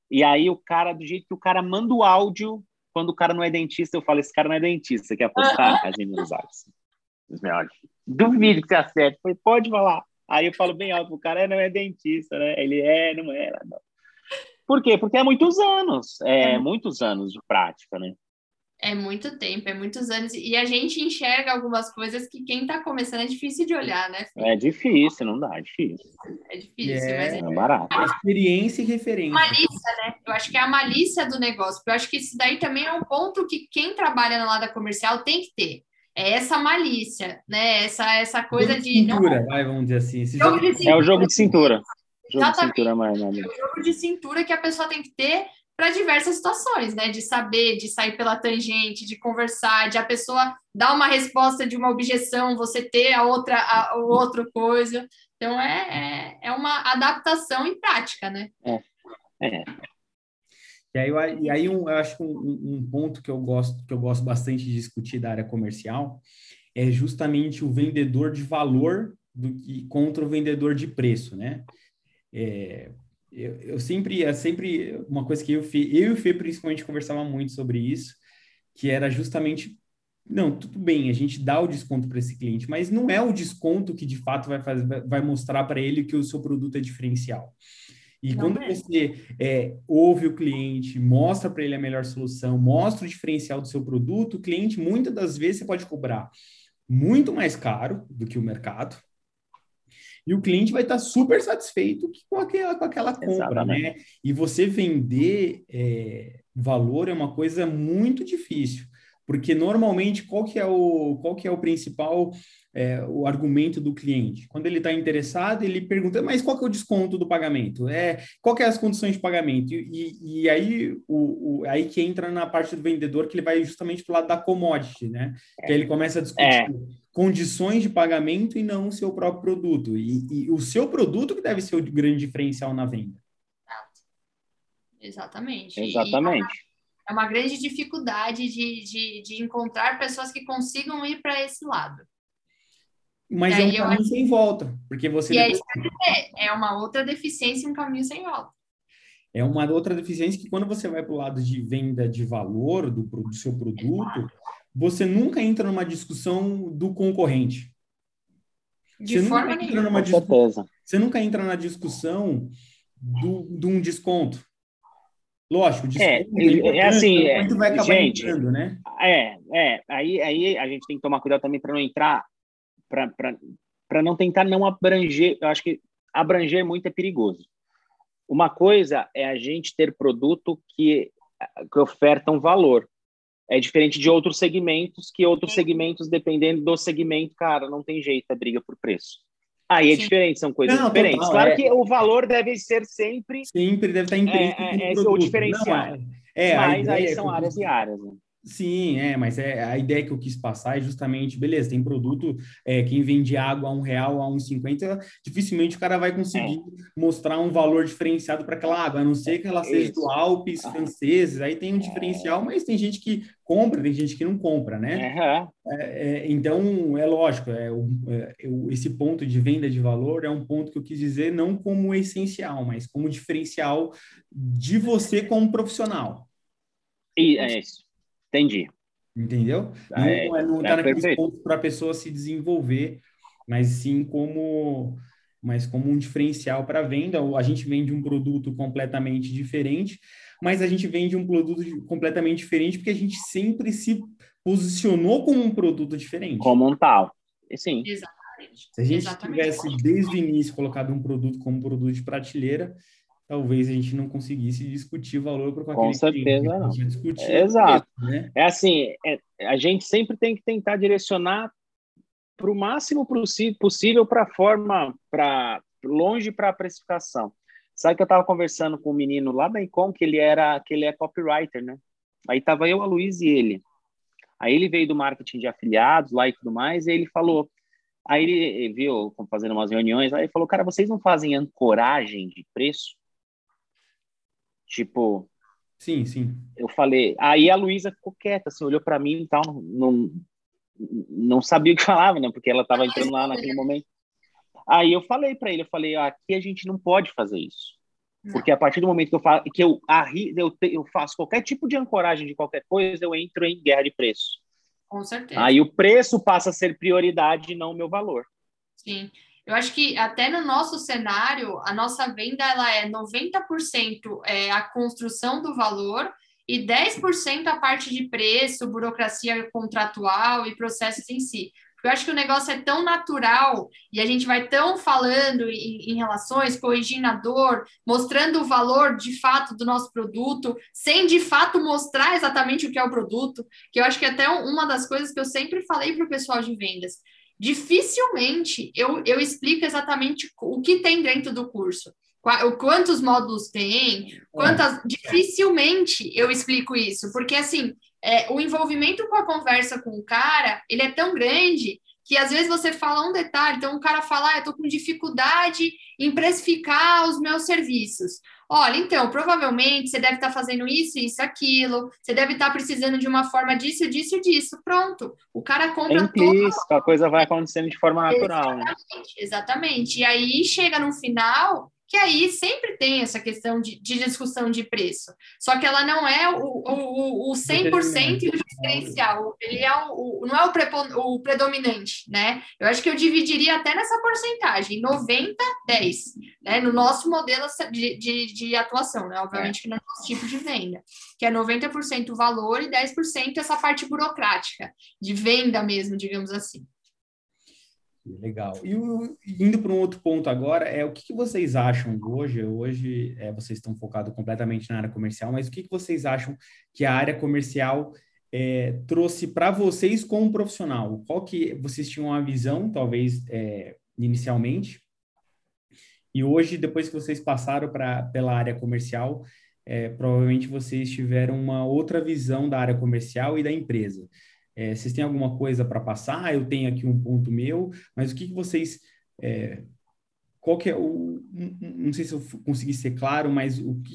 e aí o cara, do jeito que o cara manda o áudio, quando o cara não é dentista, eu falo, esse cara não é dentista, quer apostar? As meninas olham. Duvido que você acerte. Falei, pode falar. Aí eu falo bem alto, o cara não é dentista, né? Ele é, não é. Não. Por quê? Porque é muitos anos, é, é muitos anos de prática, né? É muito tempo, é muitos anos. E a gente enxerga algumas coisas que quem está começando é difícil de olhar, né? Filho? É difícil, não dá, é difícil. É difícil, é, mas é, é barato. É experiência e referência. Malícia, né? Eu acho que é a malícia do negócio. Porque eu acho que isso daí também é um ponto que quem trabalha na lado comercial tem que ter. É essa malícia, né? Essa, essa coisa jogo de. cintura, não... vai, vamos dizer assim. Jogo jogo... É o jogo de cintura. Jogo Exatamente. de cintura, mais, mais. É o jogo de cintura que a pessoa tem que ter para diversas situações, né? De saber, de sair pela tangente, de conversar, de a pessoa dar uma resposta de uma objeção, você ter a outra, a, a outra coisa. Então é, é, é, uma adaptação em prática, né? É. é. E aí, e aí um, eu acho que um, um, ponto que eu gosto que eu gosto bastante de discutir da área comercial é justamente o vendedor de valor do que contra o vendedor de preço, né? É, eu, eu sempre, é sempre uma coisa que eu, eu e o Fê principalmente conversava muito sobre isso, que era justamente, não, tudo bem, a gente dá o desconto para esse cliente, mas não é o desconto que de fato vai, fazer, vai mostrar para ele que o seu produto é diferencial. E não quando é. você é, ouve o cliente, mostra para ele a melhor solução, mostra o diferencial do seu produto, o cliente, muitas das vezes, você pode cobrar muito mais caro do que o mercado, e o cliente vai estar super satisfeito com aquela, com aquela compra, Exatamente. né? E você vender é, valor é uma coisa muito difícil, porque normalmente qual que é o, qual que é o principal é, o argumento do cliente? Quando ele está interessado, ele pergunta, mas qual que é o desconto do pagamento? É, qual que é as condições de pagamento? E, e aí, o, o, aí que entra na parte do vendedor, que ele vai justamente para o lado da commodity, né? Que aí ele começa a discutir é condições de pagamento e não o seu próprio produto. E, e, o seu produto que deve ser o grande diferencial na venda. Exatamente. Exatamente. é uma grande dificuldade de, de, de encontrar pessoas que consigam ir para esse lado. Mas é um caminho acho... sem volta, porque você... E depois... é, é uma outra deficiência um caminho sem volta. É uma outra deficiência que quando você vai para o lado de venda de valor do, do seu produto, você nunca entra numa discussão do concorrente. De você forma nunca entra numa discussão, Você nunca entra na discussão do, de um desconto. Lógico, é, é, é assim, é, vai acabar gente, entrando, né? É, é, aí, aí a gente tem que tomar cuidado também para não entrar, para não tentar não abranger, eu acho que abranger muito é perigoso. Uma coisa é a gente ter produto que, que oferta um valor. É diferente de outros segmentos, que outros segmentos, dependendo do segmento, cara, não tem jeito, é briga por preço. Aí é Sim. diferente, são coisas não, diferentes. Total, claro é... que o valor deve ser sempre. Sempre deve estar em é, é, é o diferencial. Não, é, é mas aí são áreas e áreas. Né? Sim, é, mas é a ideia que eu quis passar é justamente, beleza, tem produto, é, quem vende água a um real, a um cinquenta, dificilmente o cara vai conseguir é. mostrar um valor diferenciado para aquela água, a não ser que ela seja do Alpes ah. franceses, aí tem um diferencial, mas tem gente que compra, tem gente que não compra, né? Uhum. É, então, é lógico, é, é, esse ponto de venda de valor é um ponto que eu quis dizer não como essencial, mas como diferencial de você como profissional. E é isso. Entendi. Entendeu? Não é, não está é naqueles pontos para a pessoa se desenvolver, mas sim como, mas como um diferencial para venda. A gente vende um produto completamente diferente, mas a gente vende um produto completamente diferente porque a gente sempre se posicionou como um produto diferente. Como um tal. Sim. Exatamente. Se a gente Exatamente. tivesse desde o início colocado um produto como produto de prateleira, talvez a gente não conseguisse discutir valor com aquele Com certeza cliente. não. Discutir Exato. né? É assim, é, a gente sempre tem que tentar direcionar para o máximo possível para a forma, para longe para a precificação. Sabe que eu estava conversando com um menino lá da Icon, que ele era que ele é copywriter, né? Aí tava eu, a Luiz e ele. Aí ele veio do marketing de afiliados lá e tudo mais, e ele falou, aí ele viu fazendo umas reuniões, aí ele falou, cara, vocês não fazem ancoragem de preço? Tipo. Sim, sim. Eu falei. Aí a Luísa ficou quieta, assim, olhou para mim e tal, não, não sabia o que falava, né? Porque ela estava entrando lá naquele momento. Aí eu falei para ele, eu falei, aqui a gente não pode fazer isso. Porque a partir do momento que eu, faço, que eu, eu, eu faço qualquer tipo de ancoragem de qualquer coisa, eu entro em guerra de preço. Com certeza. Aí o preço passa a ser prioridade e não o meu valor. Sim. Eu acho que até no nosso cenário, a nossa venda ela é 90% é a construção do valor e 10% a parte de preço, burocracia contratual e processos em si. Eu acho que o negócio é tão natural e a gente vai tão falando em, em relações, corrigindo a dor, mostrando o valor de fato do nosso produto, sem de fato mostrar exatamente o que é o produto, que eu acho que é até uma das coisas que eu sempre falei para o pessoal de vendas dificilmente eu, eu explico exatamente o que tem dentro do curso. Quantos módulos tem, quantas. É. Dificilmente eu explico isso, porque assim, é, o envolvimento com a conversa com o cara, ele é tão grande que às vezes você fala um detalhe, então o cara fala, ah, eu tô com dificuldade em precificar os meus serviços. Olha, então, provavelmente você deve estar fazendo isso, isso, aquilo, você deve estar precisando de uma forma disso, disso, disso. Pronto. O cara compra tudo. Isso, a coisa vai acontecendo de forma natural. Né? Exatamente, né? exatamente. E aí chega no final, que aí sempre tem essa questão de, de, discussão de preço. Só que ela não é o, o, o 100% e o diferencial. Ele é o, não é o, o predominante, né? Eu acho que eu dividiria até nessa porcentagem, 90, 10, né? No nosso modelo de, de, de atuação, né? Obviamente que no nosso tipo de venda, que é 90% o valor e 10% essa parte burocrática, de venda mesmo, digamos assim. Legal. E indo para um outro ponto agora, é o que, que vocês acham hoje? Hoje é, vocês estão focados completamente na área comercial, mas o que, que vocês acham que a área comercial é, trouxe para vocês como profissional? Qual que vocês tinham uma visão, talvez é, inicialmente, e hoje, depois que vocês passaram pra, pela área comercial, é, provavelmente vocês tiveram uma outra visão da área comercial e da empresa. É, vocês têm alguma coisa para passar? Eu tenho aqui um ponto meu, mas o que, que vocês. É, qual que é o. Não sei se eu consegui ser claro, mas o que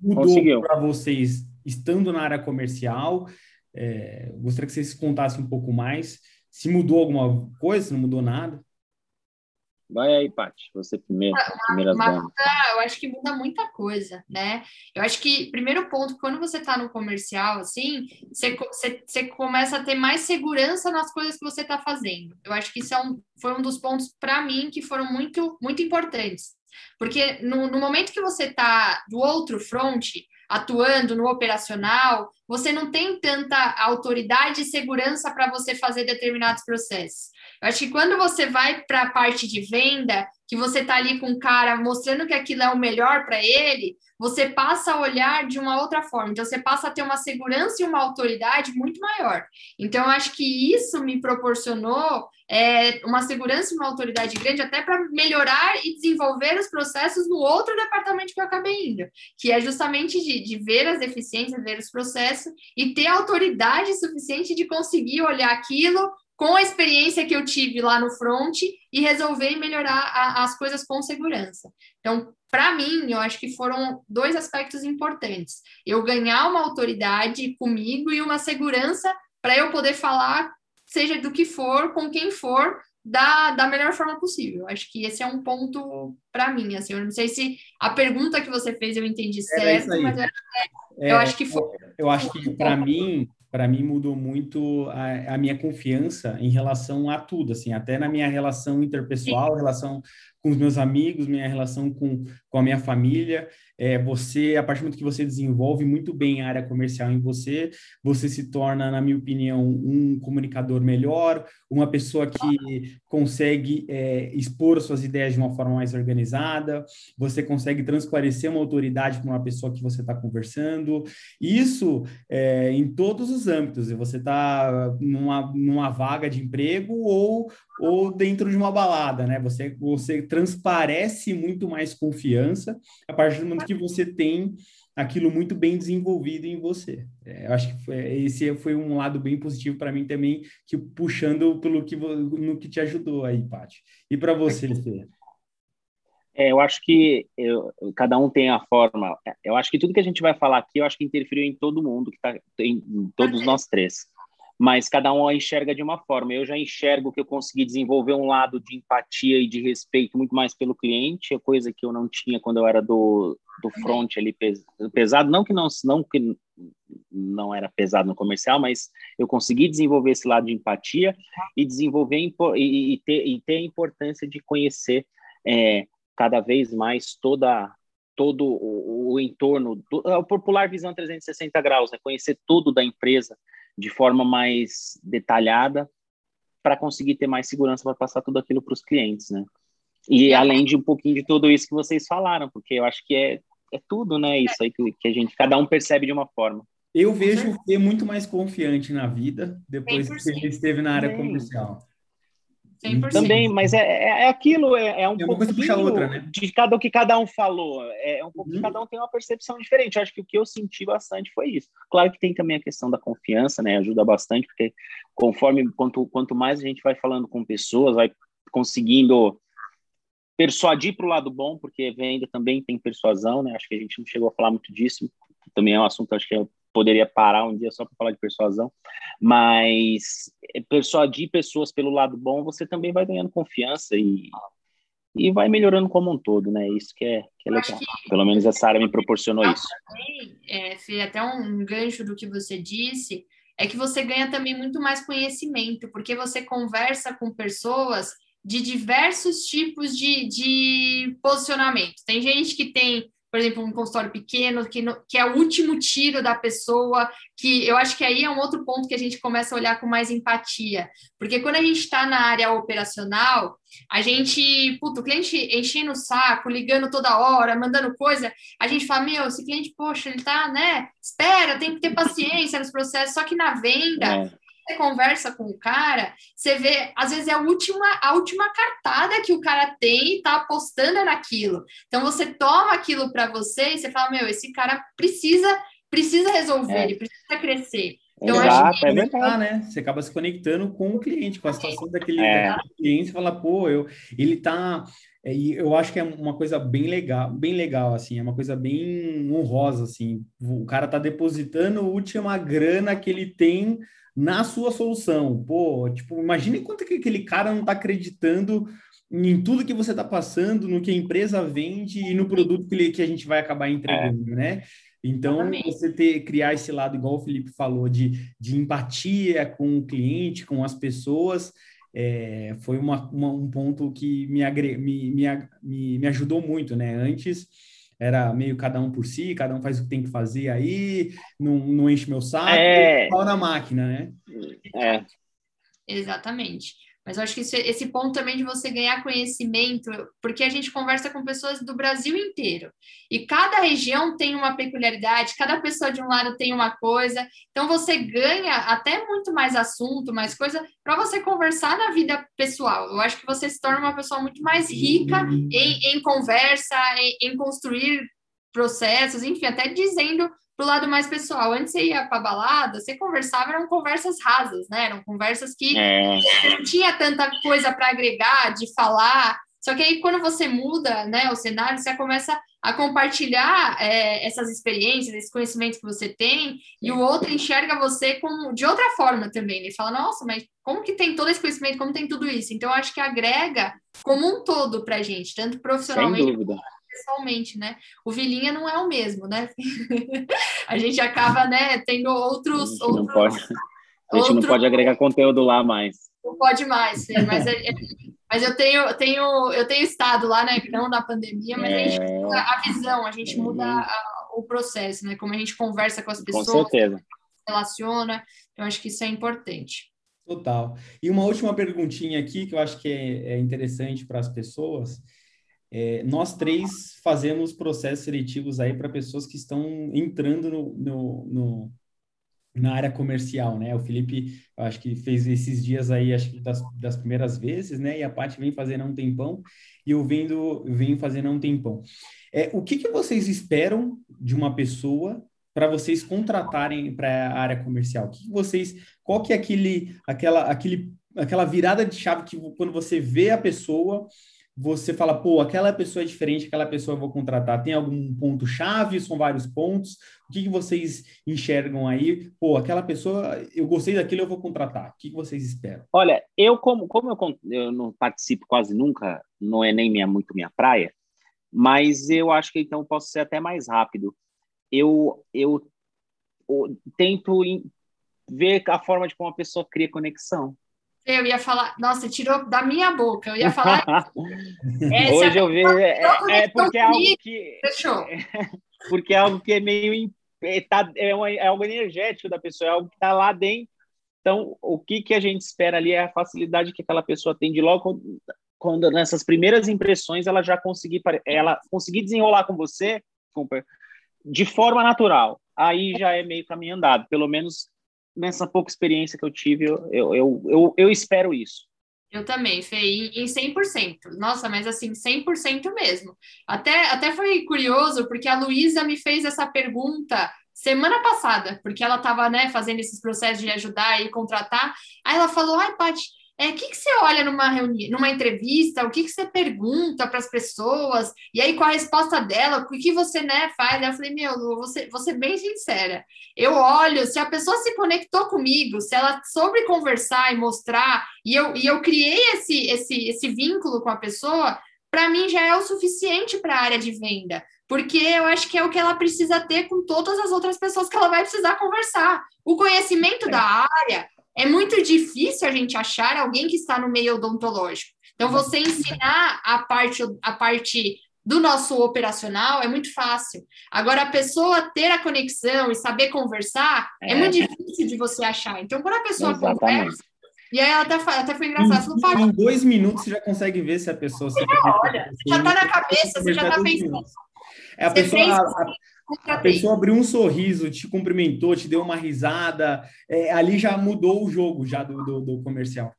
conseguiu mudou para vocês estando na área comercial? É, gostaria que vocês contassem um pouco mais. Se mudou alguma coisa, se não mudou nada? Vai aí, Paty, você primeiro. Uma, uma, eu acho que muda muita coisa, né? Eu acho que, primeiro ponto, quando você está no comercial, assim, você, você, você, começa a ter mais segurança nas coisas que você está fazendo. Eu acho que isso é um, foi um dos pontos, para mim, que foram muito, muito importantes. Porque no, no momento que você está do outro front, atuando no operacional, você não tem tanta autoridade e segurança para você fazer determinados processos. Eu acho que quando você vai para a parte de venda, que você está ali com o cara mostrando que aquilo é o melhor para ele, você passa a olhar de uma outra forma. Então, você passa a ter uma segurança e uma autoridade muito maior. Então, eu acho que isso me proporcionou é, uma segurança e uma autoridade grande até para melhorar e desenvolver os processos no outro departamento que eu acabei indo, que é justamente de, de ver as deficiências, ver os processos e ter autoridade suficiente de conseguir olhar aquilo com a experiência que eu tive lá no front e resolver melhorar a, as coisas com segurança. Então, para mim, eu acho que foram dois aspectos importantes. Eu ganhar uma autoridade comigo e uma segurança para eu poder falar, seja do que for, com quem for, da, da melhor forma possível. Acho que esse é um ponto para mim. Assim, eu não sei se a pergunta que você fez eu entendi certo, mas eu, é, eu acho que foi. Eu acho que para mim para mim mudou muito a, a, minha confiança em relação a tudo, assim, até na minha relação interpessoal, relação com os meus amigos, minha relação com, com a minha família. É, você, a partir do momento que você desenvolve muito bem a área comercial em você, você se torna, na minha opinião, um comunicador melhor, uma pessoa que consegue é, expor suas ideias de uma forma mais organizada, você consegue transparecer uma autoridade para uma pessoa que você está conversando. Isso é, em todos os âmbitos. Você está numa, numa vaga de emprego ou, ou dentro de uma balada, né? Você, você transparece muito mais confiança a partir do momento que você tem aquilo muito bem desenvolvido em você. É, eu acho que foi, esse foi um lado bem positivo para mim também, que puxando pelo que no que te ajudou aí, Paty. E para você, Fê? É, eu acho que eu, cada um tem a forma. Eu acho que tudo que a gente vai falar aqui, eu acho que interferiu em todo mundo, que tá, em, em todos nós três mas cada um a enxerga de uma forma. Eu já enxergo que eu consegui desenvolver um lado de empatia e de respeito muito mais pelo cliente, é coisa que eu não tinha quando eu era do, do front ali pesado, não que não não que não era pesado no comercial, mas eu consegui desenvolver esse lado de empatia e desenvolver e, e ter, e ter a importância de conhecer é, cada vez mais toda todo o, o entorno, do, o popular visão 360 graus, né? conhecer tudo da empresa, de forma mais detalhada para conseguir ter mais segurança para passar tudo aquilo para os clientes, né? E além de um pouquinho de tudo isso que vocês falaram, porque eu acho que é, é tudo, né? Isso aí que, que a gente, cada um percebe de uma forma. Eu vejo o Fê muito mais confiante na vida depois que ele esteve na área comercial. 100%. Também, mas é, é, é aquilo, é, é um é pouco puxa outra, né? de cada o que cada um falou. É, é um pouco uhum. que cada um tem uma percepção diferente. Eu acho que o que eu senti bastante foi isso. Claro que tem também a questão da confiança, né? Ajuda bastante, porque conforme quanto, quanto mais a gente vai falando com pessoas, vai conseguindo persuadir para o lado bom, porque venda também tem persuasão, né? Acho que a gente não chegou a falar muito disso. Também é um assunto, acho que é poderia parar um dia só para falar de persuasão, mas persuadir pessoas pelo lado bom, você também vai ganhando confiança e, e vai melhorando como um todo, né? Isso que é, que é legal. Que Pelo menos essa área me proporcionou isso. Também, é, Fê, até um gancho do que você disse, é que você ganha também muito mais conhecimento, porque você conversa com pessoas de diversos tipos de, de posicionamento. Tem gente que tem por exemplo, um consultório pequeno, que, no, que é o último tiro da pessoa, que eu acho que aí é um outro ponto que a gente começa a olhar com mais empatia. Porque quando a gente está na área operacional, a gente, puto, o cliente enchendo o saco, ligando toda hora, mandando coisa, a gente fala, meu, esse cliente, poxa, ele tá, né? Espera, tem que ter paciência nos processos, só que na venda. É você conversa com o cara, você vê, às vezes é a última, a última cartada que o cara tem e tá apostando naquilo. Então você toma aquilo para você e você fala, meu, esse cara precisa, precisa resolver, é. ele precisa crescer. Então, Exato, que... é verdade, né? Você acaba se conectando com o cliente, com a situação daquele, é. daquele cliente, e fala, pô, eu, ele tá. É, e eu acho que é uma coisa bem legal, bem legal, assim, é uma coisa bem honrosa, assim. O cara tá depositando a última grana que ele tem na sua solução. Pô, tipo, imagine quanto que aquele cara não está acreditando em tudo que você está passando, no que a empresa vende e no produto que, ele, que a gente vai acabar entregando, é. né? Então, você ter, criar esse lado, igual o Felipe falou, de, de empatia com o cliente, com as pessoas, é, foi uma, uma, um ponto que me, agre, me, me, me, me ajudou muito, né? Antes, era meio cada um por si, cada um faz o que tem que fazer aí, não, não enche meu saco, É. pau na máquina, né? É, Exatamente. Mas eu acho que esse, esse ponto também de você ganhar conhecimento, porque a gente conversa com pessoas do Brasil inteiro. E cada região tem uma peculiaridade, cada pessoa de um lado tem uma coisa. Então você ganha até muito mais assunto, mais coisa, para você conversar na vida pessoal. Eu acho que você se torna uma pessoa muito mais rica em, em conversa, em, em construir processos, enfim, até dizendo pro lado mais pessoal. Antes você ia para balada, você conversava, eram conversas rasas, né? Eram conversas que é, não tinha tanta coisa para agregar, de falar. Só que aí, quando você muda né, o cenário, você começa a compartilhar é, essas experiências, esses conhecimentos que você tem, e o outro enxerga você com, de outra forma também. Ele fala, nossa, mas como que tem todo esse conhecimento, como tem tudo isso? Então, acho que agrega como um todo para a gente, tanto profissionalmente. Pessoalmente, né? O Vilinha não é o mesmo, né? a gente acaba, né, tendo A outros... gente não outros pode, a gente não outro- pode agregar conteúdo lá mais. não pode mais, Fê, mas, é- é- mas eu tenho, eu tenho, eu tenho estado lá, né, não na pandemia, mas a gente É, muda a visão, a gente muda Uhum. a- o processo, né, como a gente conversa com as com pessoas, certeza. relaciona, eu acho que isso é importante. Total. E uma última perguntinha aqui que eu acho que é, é interessante para as pessoas. É, nós três fazemos processos seletivos aí para pessoas que estão entrando no, no, no- na área comercial, né? O Felipe, eu acho que fez esses dias aí, acho que das, das primeiras vezes, né? E a Paty vem fazendo há um tempão e eu vendo, venho fazendo há um tempão. É, o que que vocês esperam de uma pessoa para vocês contratarem para a área comercial? O que que vocês qual que é aquele, aquela, aquele, aquela virada de chave que quando você vê a pessoa, você fala, pô, aquela pessoa é diferente, aquela pessoa eu vou contratar. Tem algum ponto chave? São vários pontos? O que, que vocês enxergam aí? Pô, aquela pessoa, eu gostei daquilo, eu vou contratar. O que, que vocês esperam? Olha, eu como, como eu, eu não participo quase nunca, não é nem minha, muito minha praia, mas eu acho que então posso ser até mais rápido. Eu, eu, eu tento ver a forma de como a pessoa cria conexão. Eu ia falar, nossa, tirou da minha boca, eu ia falar, é, Hoje eu vejo, é, pessoa é porque é algo que fechou. porque é algo que é meio é, tá, é, uma- é algo energético da pessoa, é algo que está lá dentro. Então, o que, que a gente espera ali é a facilidade que aquela pessoa tem de logo quando, nessas primeiras impressões ela já conseguir ela conseguir desenrolar com você de forma natural. Aí já é meio caminho andado, pelo menos nessa pouca experiência que eu tive, eu, eu, eu, eu, eu espero isso. Eu também, Fê, em, em 100%. Nossa, mas assim, 100% mesmo. Até, até foi curioso, porque a Luísa me fez essa pergunta semana passada, porque ela estava né, fazendo esses processos de ajudar e contratar. Aí ela falou: ai, Paty, é, o que, que você olha numa numa entrevista? O que, que você pergunta para as pessoas? E aí, qual a resposta dela? O que você né, faz? Eu falei, meu, Lu, ser, vou ser bem sincera. Eu olho, se a pessoa se conectou comigo, se ela soube conversar e mostrar, e eu, e eu criei esse, esse, esse vínculo com a pessoa, para mim já é o suficiente para a área de venda. Porque eu acho que é o que ela precisa ter com todas as outras pessoas que ela vai precisar conversar. O conhecimento da área é muito difícil a gente achar alguém que está no meio odontológico. Então, você ensinar a parte, a parte do nosso operacional é muito fácil. Agora, a pessoa ter a conexão e saber conversar é, É. muito difícil de você achar. Então, quando a pessoa Exatamente. conversa, e aí ela até, fa- até foi engraçada, ela falou, "Paty, Em dois minutos você já consegue ver se a pessoa se olha, já tá na cabeça, você já tá pensando. É a Você pessoa, a- a- pessoa abriu um sorriso, te cumprimentou, te deu uma risada, é, ali já mudou o jogo já do, do, do comercial.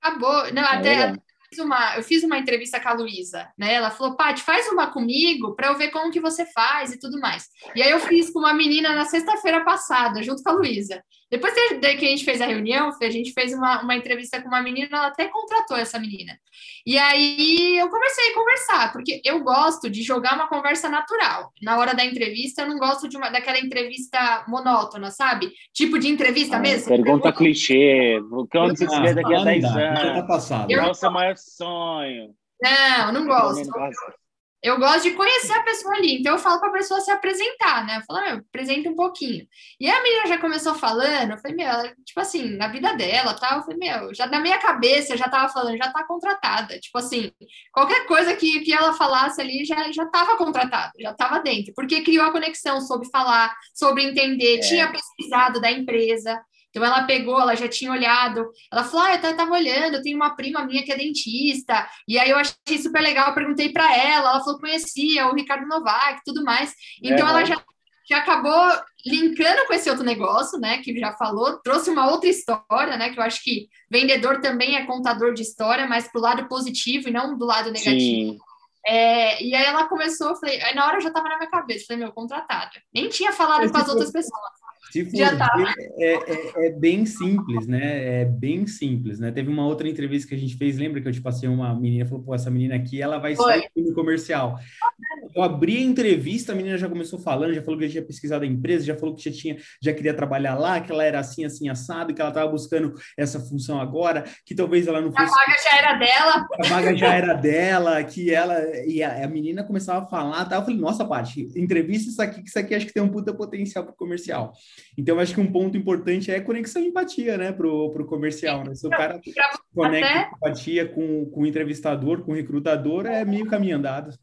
Acabou. Não, É até, uma, eu fiz uma entrevista com a Luísa, né? Ela falou, Paty, faz uma comigo para eu ver como que você faz e tudo mais. E aí eu fiz com uma menina na sexta-feira passada, junto com a Luísa. Depois que que a gente fez a reunião, a gente fez uma, uma entrevista com uma menina, ela até contratou essa menina. E aí eu comecei a conversar, porque eu gosto de jogar uma conversa natural. Na hora da entrevista, eu não gosto de uma, daquela entrevista monótona, sabe? Tipo de entrevista Ah, mesmo. Pergunta clichê, onde você se vê daqui a não 10 dá, já tá anos? passado. Eu- Qual é o seu maior sonho? Não, não gosto. assim. Eu gosto de conhecer a pessoa ali. Então eu falo para a pessoa se apresentar, né? Eu falo, ah, apresenta um pouquinho. E a menina já começou falando, eu falei, meu, ela, tipo assim, na vida dela, tal, eu falei, meu, já na minha cabeça já tava falando, já tá contratada. Tipo assim, qualquer coisa que, que ela falasse ali já, já tava contratada, já tava dentro, porque criou a conexão, soube falar, soube entender, é. tinha pesquisado da empresa. Então ela pegou, ela já tinha olhado, ela falou: Ah, eu estava olhando, eu tenho uma prima minha que é dentista, e aí eu achei super legal, eu perguntei para ela, ela falou que conhecia o Ricardo Novak tudo mais. Então é, ela já, já acabou linkando com esse outro negócio, né? Que já falou, trouxe uma outra história, né? Que eu acho que vendedor também é contador de história, mas pro lado positivo e não do lado negativo. Sim. É, e aí ela começou, eu falei, aí na hora já estava na minha cabeça, falei, meu, contratada. Nem tinha falado com as outras pessoas. Se for Já tá. é, é, é, bem simples, né? É bem simples, né? Teve uma outra entrevista que a gente fez, lembra que eu te passei uma menina, falou, pô, essa menina aqui, ela vai sair no comercial. Eu abri a entrevista, a menina já começou falando, já falou que já tinha pesquisado a empresa, já falou que já tinha, já queria trabalhar lá, que ela era assim, assim, assado, que ela estava buscando essa função agora, que talvez ela não fosse... A vaga já era dela. A vaga já era dela, que ela... E a, a menina começava a falar, tá? Eu falei, nossa, Paty, entrevista isso aqui, que isso aqui acho que tem um puta potencial para comercial. Então, acho que um ponto importante é conexão e empatia, né, pro, pro comercial, né? Se o cara conecta até... empatia com, com o entrevistador, com o recrutador, é meio caminho andado.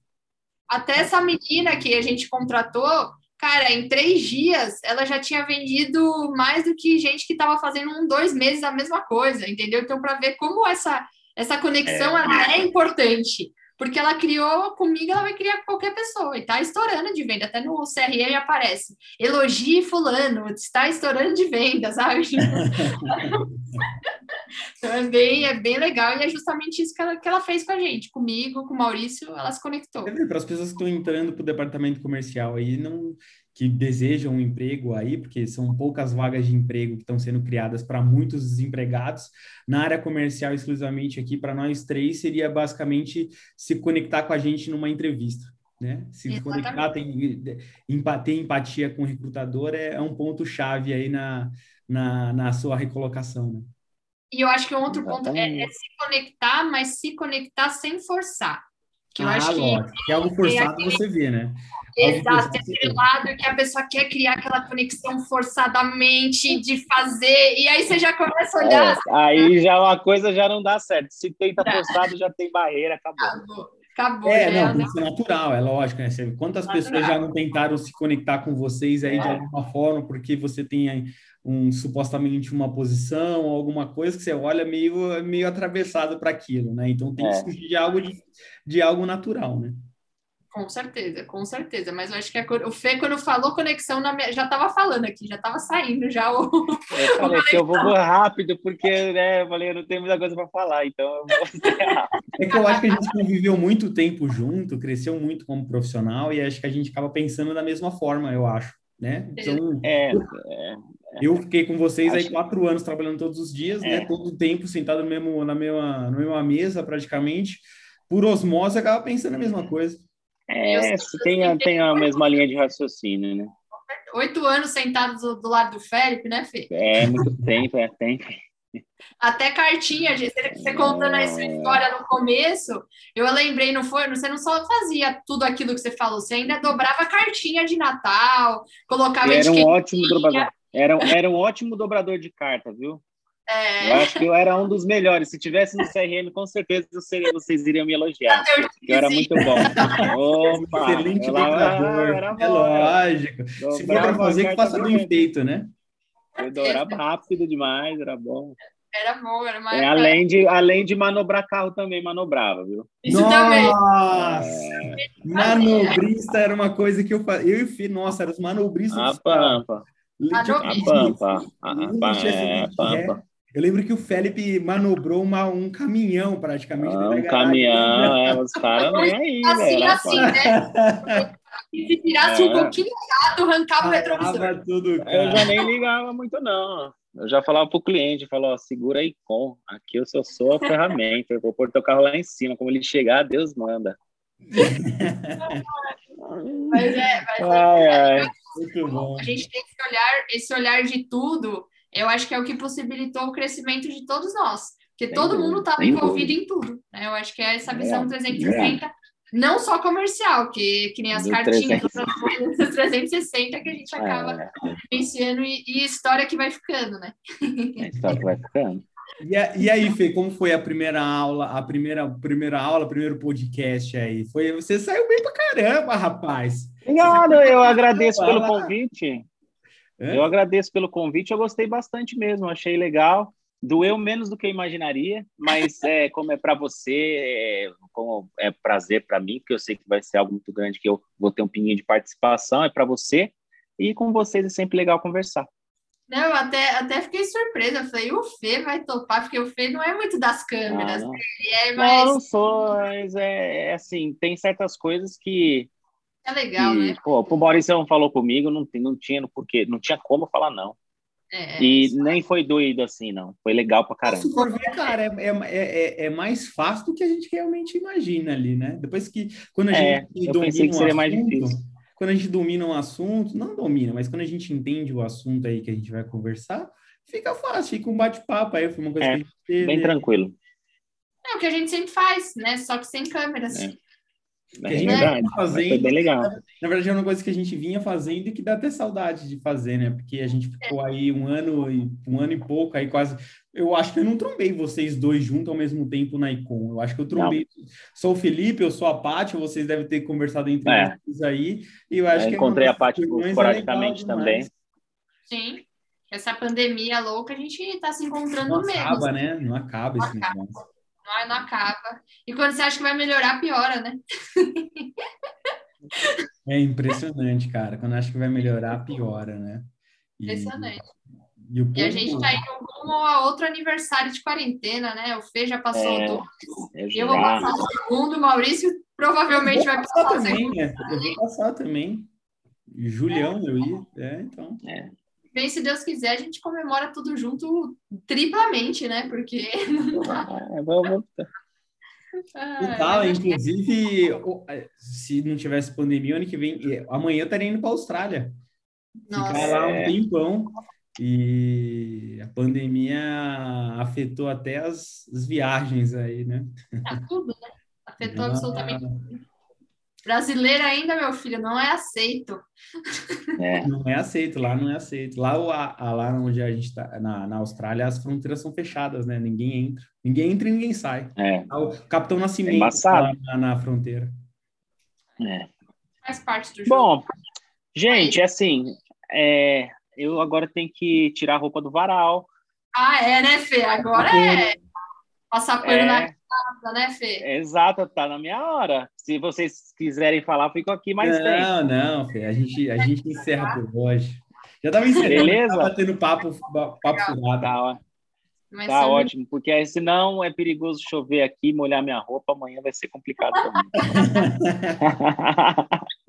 Até essa menina que a gente contratou, cara, em três dias ela já tinha vendido mais do que gente que estava fazendo um, dois meses a mesma coisa, entendeu? Então, para ver como essa, essa conexão é. é importante porque ela criou comigo, ela vai criar com qualquer pessoa, e tá estourando de venda, até no CRM aparece, elogie fulano, está estourando de venda, sabe? então é bem, é bem legal, e é justamente isso que ela, que ela fez com a gente, comigo, com o Maurício, ela se conectou. Para as pessoas que estão entrando para o departamento comercial aí, não que desejam um emprego aí, porque são poucas vagas de emprego que estão sendo criadas para muitos desempregados. Na área comercial, exclusivamente aqui, para nós três, seria basicamente se conectar com a gente numa entrevista. Né? Se Exatamente. conectar, tem, ter empatia com o recrutador é, é um ponto-chave aí na, na, na sua recolocação. Né? E eu acho que um outro ponto é, é se conectar, mas se conectar sem forçar. Que eu ah, acho lógico. que, que é algo forçado aquele... você vê, né? Exato, tem aquele lado que a pessoa quer criar aquela conexão forçadamente de fazer, e aí você já começa a olhar. É, aí já uma coisa já não dá certo. Se tenta forçado, já tem barreira, acabou. acabou. Acabou, é, não, tem que ser natural, é lógico, né? Quantas natural. pessoas já não tentaram se conectar com vocês aí é. de alguma forma, porque você tem um supostamente uma posição ou alguma coisa que você olha meio meio atravessado para aquilo, né? Então tem que é. surgir de algo de, de algo natural, né? Com certeza, com certeza. Mas eu acho que a, o Fê, quando falou conexão, na minha, já estava falando aqui, já estava saindo já o. Eu falei que eu vou rápido, porque né, eu falei, eu não tenho muita coisa para falar, então eu vou É que eu acho que a gente conviveu muito tempo junto, cresceu muito como profissional, e acho que a gente acaba pensando da mesma forma, eu acho. Né? Então, é, é, eu fiquei com vocês aí quatro anos trabalhando todos os dias, né? é. né? Todo o tempo sentado no mesmo, na, mesma, na mesma mesa, praticamente. Por osmose, acaba pensando a mesma coisa. É, tem, a, tem a mesma linha de raciocínio, né? Oito anos sentados do, do, lado do Felipe, né, Fê? É, muito tempo, é tempo. Até cartinha, você contando a sua história no começo, eu lembrei, não foi? Você não só fazia tudo aquilo que você falou, você ainda dobrava cartinha de Natal, colocava Era um ótimo dobrador. Era, era um ótimo dobrador de carta, viu? É. Eu acho que eu era um dos melhores. Se tivesse no CRM, com certeza seria, vocês iriam me elogiar. Eu, eu era muito bom. Opa, Excelente dobrador. É lógico. Se for para fazer, que faça bem feito, né? Eu dobrava rápido demais, era bom. Era bom, era mais. É, além, de, além de manobrar carro também, manobrava, viu? Isso nossa! também. É... Manobrista era uma coisa que eu fazia. Eu e o Fih, nossa, eram os manobristas. A pampa. A pampa. A pampa. Eu lembro que o Felipe manobrou uma, um caminhão praticamente. Ah, um caminhão, é, os caras nem aí, assim, velho. Assim, né? E se tirasse é. um pouquinho errado, arrancava o retrovisor. Tudo, eu já nem ligava muito, não. Eu já falava pro cliente, falou, ó, aí com, aqui eu só sou a ferramenta, eu vou pôr teu carro lá em cima, como ele chegar, Deus manda. mas é, mas ai, é, ai. Muito bom. a gente tem esse olhar, esse olhar de tudo, eu acho que é o que possibilitou o crescimento de todos nós, porque todo mundo estava envolvido em tudo, né? Eu acho que é essa visão é, 360 é. Não só comercial, que, que nem as Do cartinhas 360. dos 360 que a gente acaba É, vivenciando e, e história que vai ficando, né? a história vai ficando. E, a- e aí, Fê, como foi a primeira aula, a primeira, primeira aula, primeiro podcast aí? Foi, você saiu bem pra caramba, rapaz. Obrigado, eu agradeço pelo convite. Hã? Eu agradeço pelo convite, eu gostei bastante mesmo, achei legal. Doeu menos do que eu imaginaria, mas é, como é para você, é, como é prazer para mim, porque eu sei que vai ser algo muito grande que eu vou ter um pinguinho de participação, é para você. E com vocês é sempre legal conversar. Não, eu até, até fiquei surpresa. Eu falei, o Fê vai topar, porque o Fê não é muito das câmeras. Ah, não. Ele é Não, mais. eu não sou, mas é, é assim, tem certas coisas que, É legal, que né? pô, o Maurício não falou comigo, não, não tinha porque não tinha como falar não. É, E nem foi doído assim, não. Foi legal pra caramba. Se for ver, cara, é, é, é, é mais fácil do que a gente realmente imagina ali, né? Depois que, quando a É, gente eu domina pensei que seria mais assunto, difícil. Quando a gente domina um assunto, não domina, mas quando a gente entende o assunto aí que a gente vai conversar, fica fácil, fica um bate-papo aí, foi uma coisa É, que a gente teve. Bem tranquilo. é o que a gente sempre faz, né? Só que sem câmeras. É. Que a É gente verdade. Foi bem legal. Na verdade, é uma coisa que a gente vinha fazendo e que dá até saudade de fazer, né? Porque a gente ficou aí um ano e um ano e pouco, aí quase. Eu acho que eu não trombei vocês dois juntos ao mesmo tempo na Icon. Eu acho que eu trombei. Sou o Felipe, eu sou a Paty, vocês devem ter conversado entre É. vocês aí. E eu acho Eu que encontrei a Paty reuniões é também. Sim. Essa pandemia louca, a gente tá se encontrando Não menos. acaba, né? Não acaba esse Não acaba. negócio. Não, não acaba. E quando você acha que vai melhorar, piora, né? É impressionante, cara. Quando acho que vai melhorar, piora, né? E, Impressionante. e, o E a povo- gente tá indo rumo a outro aniversário de quarentena, né? O Fê já passou É, o dois. Eu Eu vou passar o segundo, o Maurício provavelmente vai passar passar o segundo. também, né? Eu vou passar também. Julião, eu ia. É, então. Bem, se Deus quiser, a gente comemora tudo junto triplamente, né? Porque. É, vou- Ah, E tal, inclusive, se não tivesse pandemia, ano que vem, amanhã eu estaria indo para a Austrália. Nossa. Ficar lá um É. tempão. E a pandemia afetou até as, as viagens aí, né? Ah, tudo, né? Afetou Ah, absolutamente. Brasileiro ainda, meu filho, não é aceito. é, Não é aceito, lá não é aceito. Lá, o- a, a- lá onde a gente está, na, na Austrália, as fronteiras são fechadas, né? Ninguém entra. Ninguém entra e ninguém sai. é, O Capitão Nascimento embaçado. lá na, na fronteira. é. Faz parte do jogo. Bom, gente, assim, é, eu agora tenho que tirar a roupa do varal. Ah, é, né, Fê? Agora é passar pano na É, casa, né, Fê? exato, tá na minha hora. Se vocês quiserem falar, eu fico aqui mais tempo. não, não, Fê, a gente, a gente encerra por hoje. Já estava encerrando, Beleza? tava tendo papo, papo furado. Tá, ó, Mas tá sabe- ótimo, porque aí, senão é perigoso chover aqui, molhar minha roupa, amanhã vai ser complicado também.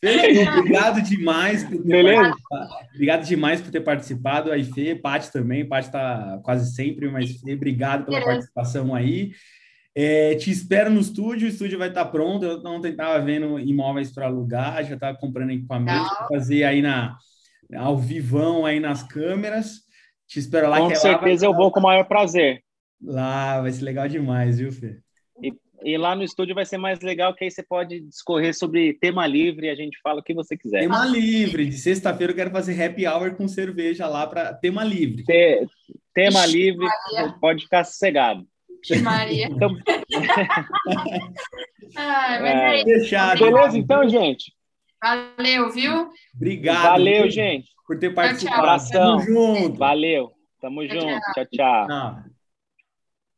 Fê, obrigado demais por ter Beleza? participado. Obrigado demais por ter participado. Aí, Fê, Paty também. Paty está quase sempre, mas Fê, obrigado pela Beleza. participação aí. É, te espero no estúdio, o estúdio vai estar pronto. Eu ontem estava vendo imóveis para alugar, já estava comprando equipamento fazer aí na, ao vivão aí nas câmeras. Te espero lá Com que é lá certeza vai- eu vou com o maior prazer. Lá vai ser legal demais, viu, Fê? E lá no estúdio vai ser mais legal, que aí você pode discorrer sobre tema livre e a gente fala o que você quiser. Tema livre. De sexta-feira eu quero fazer happy hour com cerveja lá para tema livre. Te- tema Ixi, livre, Maria. pode ficar sossegado. Vixe, Maria. Então, mas É. é. Fechado. beleza, então, gente? Valeu, viu? Obrigado. Valeu, gente. por ter tchau. participado. Abração. Tamo junto. Valeu. Tamo Tchau, junto. Tchau, tchau. Tchau.